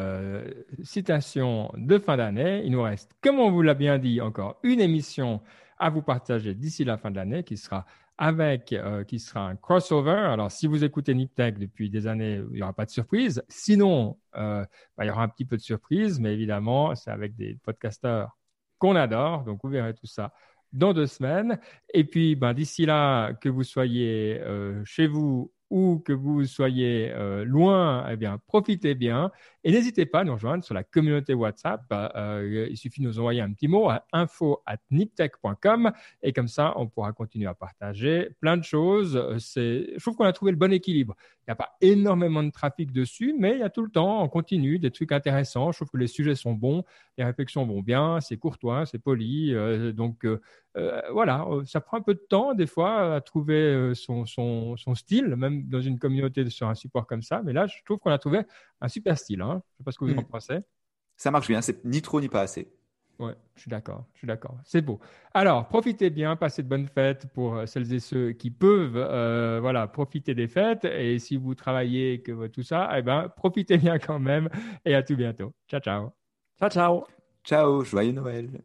citation de fin d'année. Il nous reste, comme on vous l'a bien dit, encore une émission à vous partager d'ici la fin de l'année qui sera avec, euh, qui sera un crossover. Alors, si vous écoutez NipTech depuis des années, il n'y aura pas de surprise. Sinon, euh, bah, il y aura un petit peu de surprise, mais évidemment, c'est avec des podcasteurs qu'on adore. Donc, vous verrez tout ça dans deux semaines. Et puis, ben, d'ici là, que vous soyez euh, chez vous ou que vous soyez loin, eh bien, profitez bien et n'hésitez pas à nous rejoindre sur la communauté WhatsApp. Euh, il suffit de nous envoyer un petit mot à info@niptech.com et comme ça, on pourra continuer à partager plein de choses. C'est, je trouve qu'on a trouvé le bon équilibre. Il n'y a pas énormément de trafic dessus, mais il y a tout le temps, on continue, des trucs intéressants. Je trouve que les sujets sont bons, les réflexions vont bien, c'est courtois, c'est poli. Euh, donc euh, voilà, ça prend un peu de temps des fois à trouver son style, même dans une communauté sur un support comme ça. Mais là, je trouve qu'on a trouvé un super style. Hein. Je ne sais pas ce que vous en mm. pensez. Ça marche bien, c'est ni trop ni pas assez. Ouais, je suis d'accord, je suis d'accord. C'est beau. Alors, profitez bien, passez de bonnes fêtes pour euh, celles et ceux qui peuvent, euh, voilà, profiter des fêtes. Et si vous travaillez, que tout ça, eh ben, profitez bien quand même. Et à tout bientôt. Ciao, ciao. Ciao, ciao. Ciao, joyeux Noël.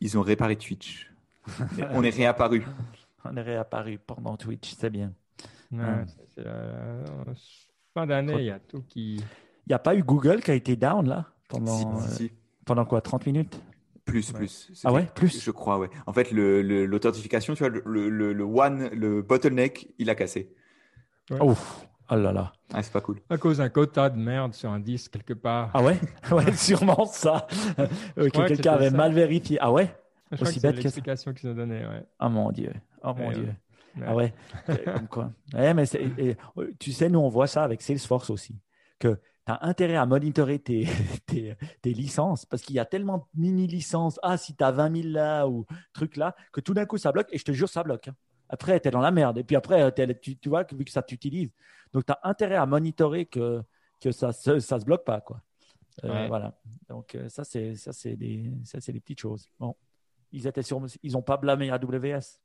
Ils, ont réparé Twitch. on est réapparu. on est réapparu pendant Twitch, c'est bien. fin d'année, il y a tout qui. Il n'y a pas eu Google qui a été down là pendant, euh, pendant quoi 30 minutes? Plus, plus. Ah ouais, plus? Je crois, ouais. En fait, l'authentification, tu vois, le, le, one, le bottleneck, il a cassé. Ouf. Oh là là. Ah, c'est pas cool. À cause d'un quota de merde sur un disque quelque part. Ah ouais? Ouais, sûrement ça. que quelqu'un avait mal vérifié. Ah ouais? Je Aussi bête que l'explication qu'ils ont donnée, ouais. Oh mon Dieu. Oh mon Dieu. Ah ouais. Comme quoi. Ouais, mais tu sais, nous, on voit ça avec Salesforce aussi. Que tu as intérêt à monitorer tes, tes, tes licences parce qu'il y a tellement de mini-licences. Ah, si tu as 20 000 là ou truc là, que tout d'un coup, ça bloque. Et je te jure, ça bloque. Après, tu es dans la merde. Et puis après, tu, tu, vois, vu que ça t'utilise. Donc, tu as intérêt à monitorer que, que ça ne se, ça se bloque pas. Quoi. Euh, voilà. Donc, euh, ça, c'est, ça, c'est des, ça, c'est des petites choses. Bon. Ils étaient sur, ils n'ont pas blâmé AWS.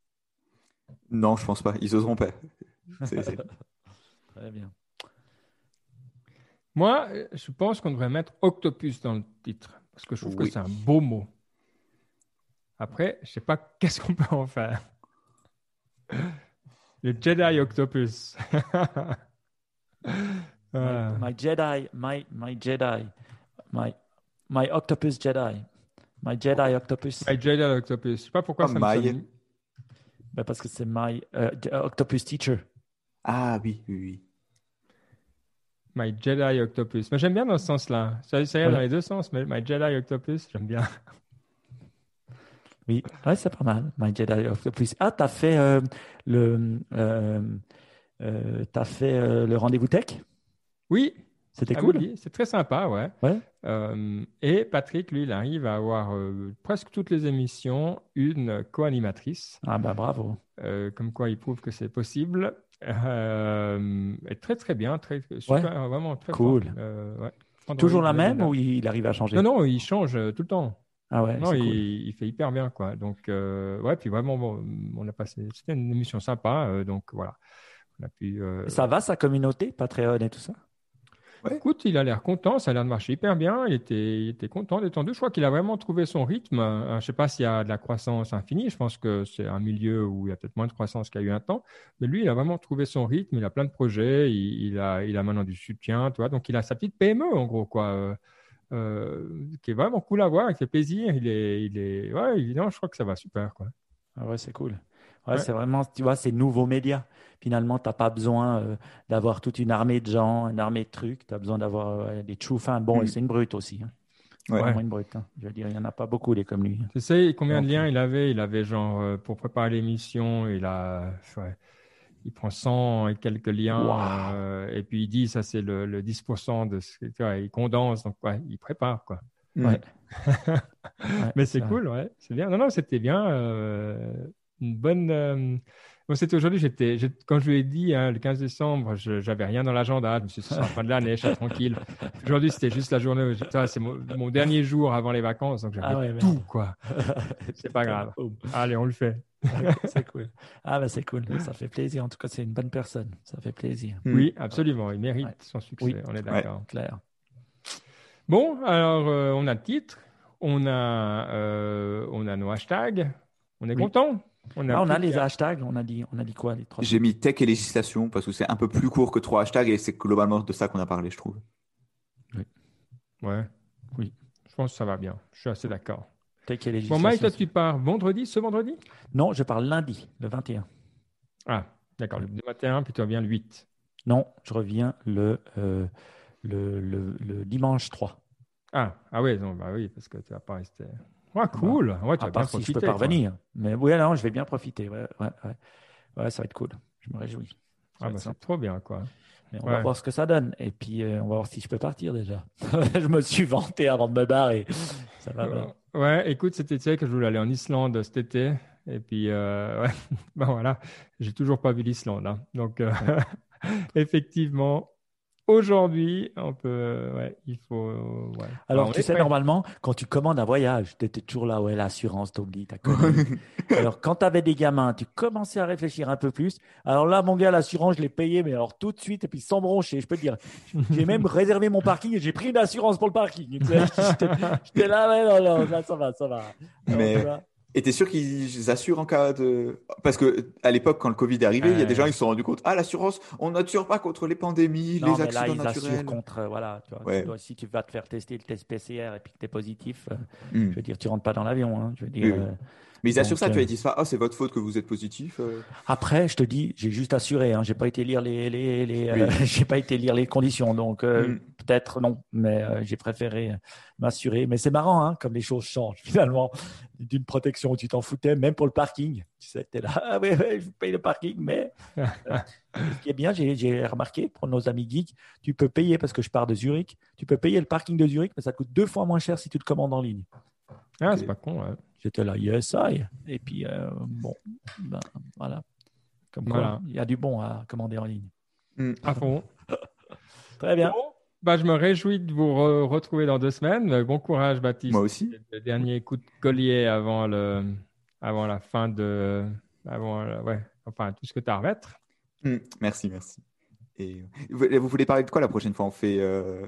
Non, je pense pas. Ils oseront pas. Très bien. Moi, je pense qu'on devrait mettre Octopus dans le titre parce que je trouve que c'est un beau mot. Après, je sais pas qu'est-ce qu'on peut en faire. Le Jedi Octopus. my, Jedi, my, my Jedi, my, my Octopus Jedi. My Jedi Octopus. My Jedi Octopus. Je sais pas pourquoi oh, ça my... me ben Parce que c'est My uh, Octopus Teacher. Ah oui, oui, oui. My Jedi Octopus. Mais j'aime bien dans ce sens-là. Ça, ça y est dans les deux sens, mais My Jedi Octopus, j'aime bien. Oui, ouais, c'est pas mal. My Jedi Octopus. Ah, tu as fait euh, le, euh, euh, as fait euh, le rendez-vous tech? Oui. C'était ah cool. Oui, c'est très sympa, ouais. ouais. et Patrick, lui, il arrive à avoir presque toutes les émissions une co-animatrice. Ah bah bravo. comme quoi, il prouve que c'est possible. et très très bien, très super, vraiment très cool. Toujours la même ou il arrive à changer? Non, non, il change tout le temps. Ah ouais, non, il, fait hyper bien, quoi. Donc, euh, ouais, puis vraiment, on a passé, c'était une émission sympa, euh, donc voilà. On a pu, euh, Ça va, sa communauté, Patreon et tout ça? Ouais. Écoute, il a l'air content, ça a l'air de marcher hyper bien, il était, il était content, détendu. Je crois qu'il a vraiment trouvé son rythme. Je ne sais pas s'il y a de la croissance infinie, je pense que c'est un milieu où il y a peut-être moins de croissance qu'il y a eu un temps, mais lui, il a vraiment trouvé son rythme, il a plein de projets, il, il a, il a maintenant du soutien, tu vois, donc il a sa petite PME, en gros, quoi euh, qui est vraiment cool à voir, il fait plaisir. Il est, il est, ouais, évidemment, je crois que ça va super, quoi. Ah ouais, c'est cool. Ouais, c'est vraiment, tu vois, c'est nouveaux médias. Finalement, tu n'as pas besoin euh, d'avoir toute une armée de gens, une armée de trucs. Tu as besoin d'avoir des true fans. Bon, mm. c'est une brute aussi. Hein. Ouais. Vraiment une brute. Hein. Je veux dire, il n'y en a pas beaucoup des comme lui. Tu sais combien de liens il avait? Il avait genre, euh, pour préparer l'émission, il a. il prend 100 et quelques liens euh, et puis il dit ça c'est le, 10% de ce que il condense donc ouais, il prépare quoi. Ouais. Mais c'est cool, ouais, c'est bien. Non non, c'était bien, euh, une bonne c'était aujourd'hui, j'étais, quand je lui ai dit hein, le 15 décembre, je n'avais rien dans l'agenda. Je me suis dit, c'est la fin de l'année, je suis tranquille. Aujourd'hui, c'était juste la journée c'est mon, dernier jour avant les vacances, donc j'avais ah tout, quoi. c'est pas grave. Allez, on le fait. C'est cool. Ah, bah, c'est cool. Ça fait plaisir. En tout cas, c'est une bonne personne. Ça fait plaisir. Oui, absolument. Il mérite son succès. On est d'accord. clair. Bon, alors, euh, on a le titre. On a, euh, on a nos hashtags. On est content? On a, ah, on a les hashtags, on a dit, on a dit quoi les trois? J'ai mis tech et législation parce que c'est un peu plus court que trois hashtags et c'est globalement de ça qu'on a parlé, je trouve. Oui. Ouais. Oui. Je pense que ça va bien. Je suis assez d'accord. Législation. Bon, Mike, toi, tu pars vendredi, ce vendredi? Non, je pars lundi, le 21. Ah, d'accord. Le 21, puis tu reviens le 8. Non, je reviens le, euh, le, le, dimanche 3. Ah, ah oui, non, bah oui, parce que tu vas pas rester. Ouais, cool. Ouais, tu à part si je peux parvenir. Mais oui, non, je vais bien profiter. Ouais, ouais, ouais. ça va être cool. Je me réjouis. Ah, bah, c'est trop bien, quoi. on va voir ce que ça donne. Et puis, euh, on va voir si je peux partir déjà. je me suis vanté avant de me barrer. Ça va bien. Ouais, écoute, cet été que je voulais aller en Islande cet été. Et puis, euh, ouais, ben voilà, j'ai toujours pas vu l'Islande. Hein. Donc, euh, effectivement, Aujourd'hui, on peut, ouais, il faut, ouais. Alors, tu sais, normalement, quand tu commandes un voyage, tu étais toujours là, ouais, l'assurance t'oublie, t'as Alors, quand tu avais des gamins, tu commençais à réfléchir un peu plus. Alors là, mon gars, l'assurance, je l'ai payé, mais alors tout de suite, et puis sans broncher, je peux te dire. J'ai même réservé mon parking et j'ai pris une assurance pour le parking. J'étais là, ouais, non, non, là, ça va, ça va. mais, et t'es sûr qu'ils assurent en cas de parce que à l'époque quand le Covid est arrivé, il y a des gens qui se sont rendus compte ah l'assurance on n'assure pas contre les pandémies, les accidents là, ils naturels. contre voilà. Tu vois, si tu vas te faire tester le test PCR et puis que t'es positif, euh, hmm. je veux dire tu rentres pas dans l'avion. Hein, je veux dire. Euh, mais ils assurent ça, tu as dit ça, oh, c'est votre faute que vous êtes positif. Euh. Après, je te dis, j'ai juste assuré, hein, j'ai pas été lire les, les, les j'ai pas été lire les conditions, donc hmm. peut-être non, mais j'ai préféré m'assurer. Mais c'est marrant, hein, comme les choses changent finalement d'une protection où tu t'en foutais, même pour le parking. Tu sais, tu es là, ah oui, je vous paye le parking, mais euh, ce qui est bien, j'ai remarqué pour nos amis geeks, tu peux payer, parce que je pars de Zurich, tu peux payer le parking de Zurich, mais ça coûte deux fois moins cher si tu te commandes en ligne. Ah, c'est pas con, J'étais là, yes, I. Et puis, euh, bon, ben, voilà. Comme quoi, il y a du bon à commander en ligne. Mm. à fond. Très bien. Bah, je me réjouis de vous retrouver dans deux semaines. Euh, bon courage, Baptiste. Moi aussi. Le dernier coup de collier avant, le, avant la fin de. Avant, ouais, enfin, tout ce que tu as à remettre. Hmm, merci, merci. Et vous, voulez parler de quoi la prochaine fois? On fait. Euh,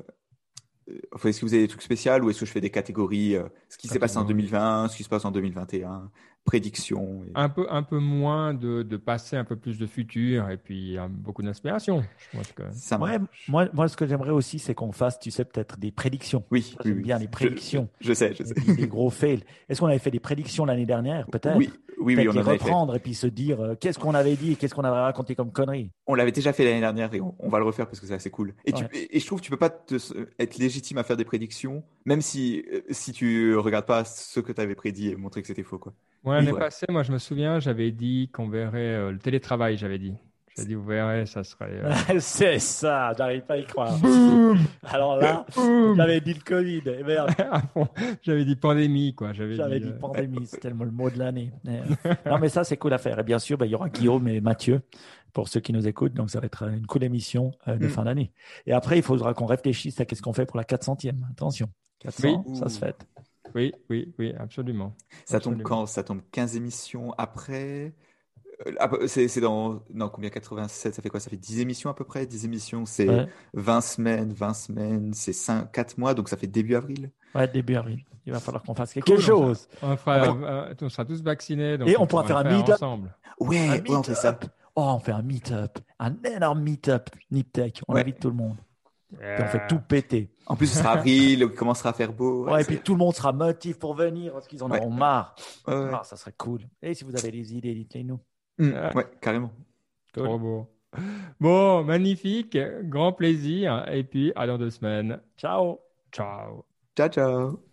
est-ce que vous avez des trucs spéciaux ou est-ce que je fais des catégories euh, Ce qui s'est passé en 2020, ce qui se passe en 2021 prédiction. Un, peu, un peu moins de, de passer, un peu plus de futur et puis beaucoup d'inspiration. Ça moi, moi, ce que j'aimerais aussi, c'est qu'on fasse, tu sais, peut-être des prédictions. Oui, J'aime bien les prédictions. Je, sais, je sais. Des gros fails. Est-ce qu'on avait fait des prédictions l'année dernière, peut-être? Oui, oui, oui, on avait reprendre et puis se dire euh, qu'est-ce qu'on avait dit et qu'est-ce qu'on avait raconté comme conneries? On l'avait déjà fait l'année dernière et on, va le refaire parce que c'est assez cool. Et, et, je trouve que tu peux pas être légitime à faire des prédictions, même si, euh, si tu regardes pas ce que tu avais prédit et montrer que c'était faux. Quoi. Ouais, l'année passée, moi, je me souviens, j'avais dit qu'on verrait euh, le télétravail, j'avais dit. J'ai dit, vous verrez, ça serait. Euh, c'est ça, j'arrive pas à y croire. Alors là, j'avais dit le Covid, et merde. j'avais dit pandémie, quoi. J'avais dit, dit, euh, pandémie, c'était le mot de l'année. non, mais ça, c'est cool à faire. Et bien sûr, bah, il y aura Guillaume et Mathieu pour ceux qui nous écoutent. Donc, ça va être une cool émission de mm. fin d'année. Et après, il faudra qu'on réfléchisse à qu'est-ce qu'on fait pour la 400e. Attention, 400, ça se fait. Oui, oui, oui, absolument. Ça tombe quand? Ça tombe 15 émissions après? Euh, ah, bah, c'est dans non, combien? 87 Ça fait quoi? Ça fait 10 émissions à peu près? 10 émissions, c'est 20 semaines, 20 semaines, c'est 4 mois, donc ça fait début avril. Ouais, début avril. Il va falloir qu'on fasse quelque chose. On, euh, on, sera tous vaccinés. Et on, pourra faire un meet-up. Ensemble. Ouais, meet on fait ça. Oh, on fait un meet-up. Un énorme meet-up. Niptech. On invite tout le monde. Et on fait tout péter. En plus, ce sera avril, il commencera à faire beau. Ouais, et puis tout le monde sera motivé pour venir parce qu'ils en auront marre. Ah, ça serait cool. Et si vous avez des idées, dites-les nous. Mm, ouais, carrément. Trop beau. Bon, magnifique, grand plaisir. Et puis, à dans deux semaines. Ciao. Ciao. Ciao, ciao.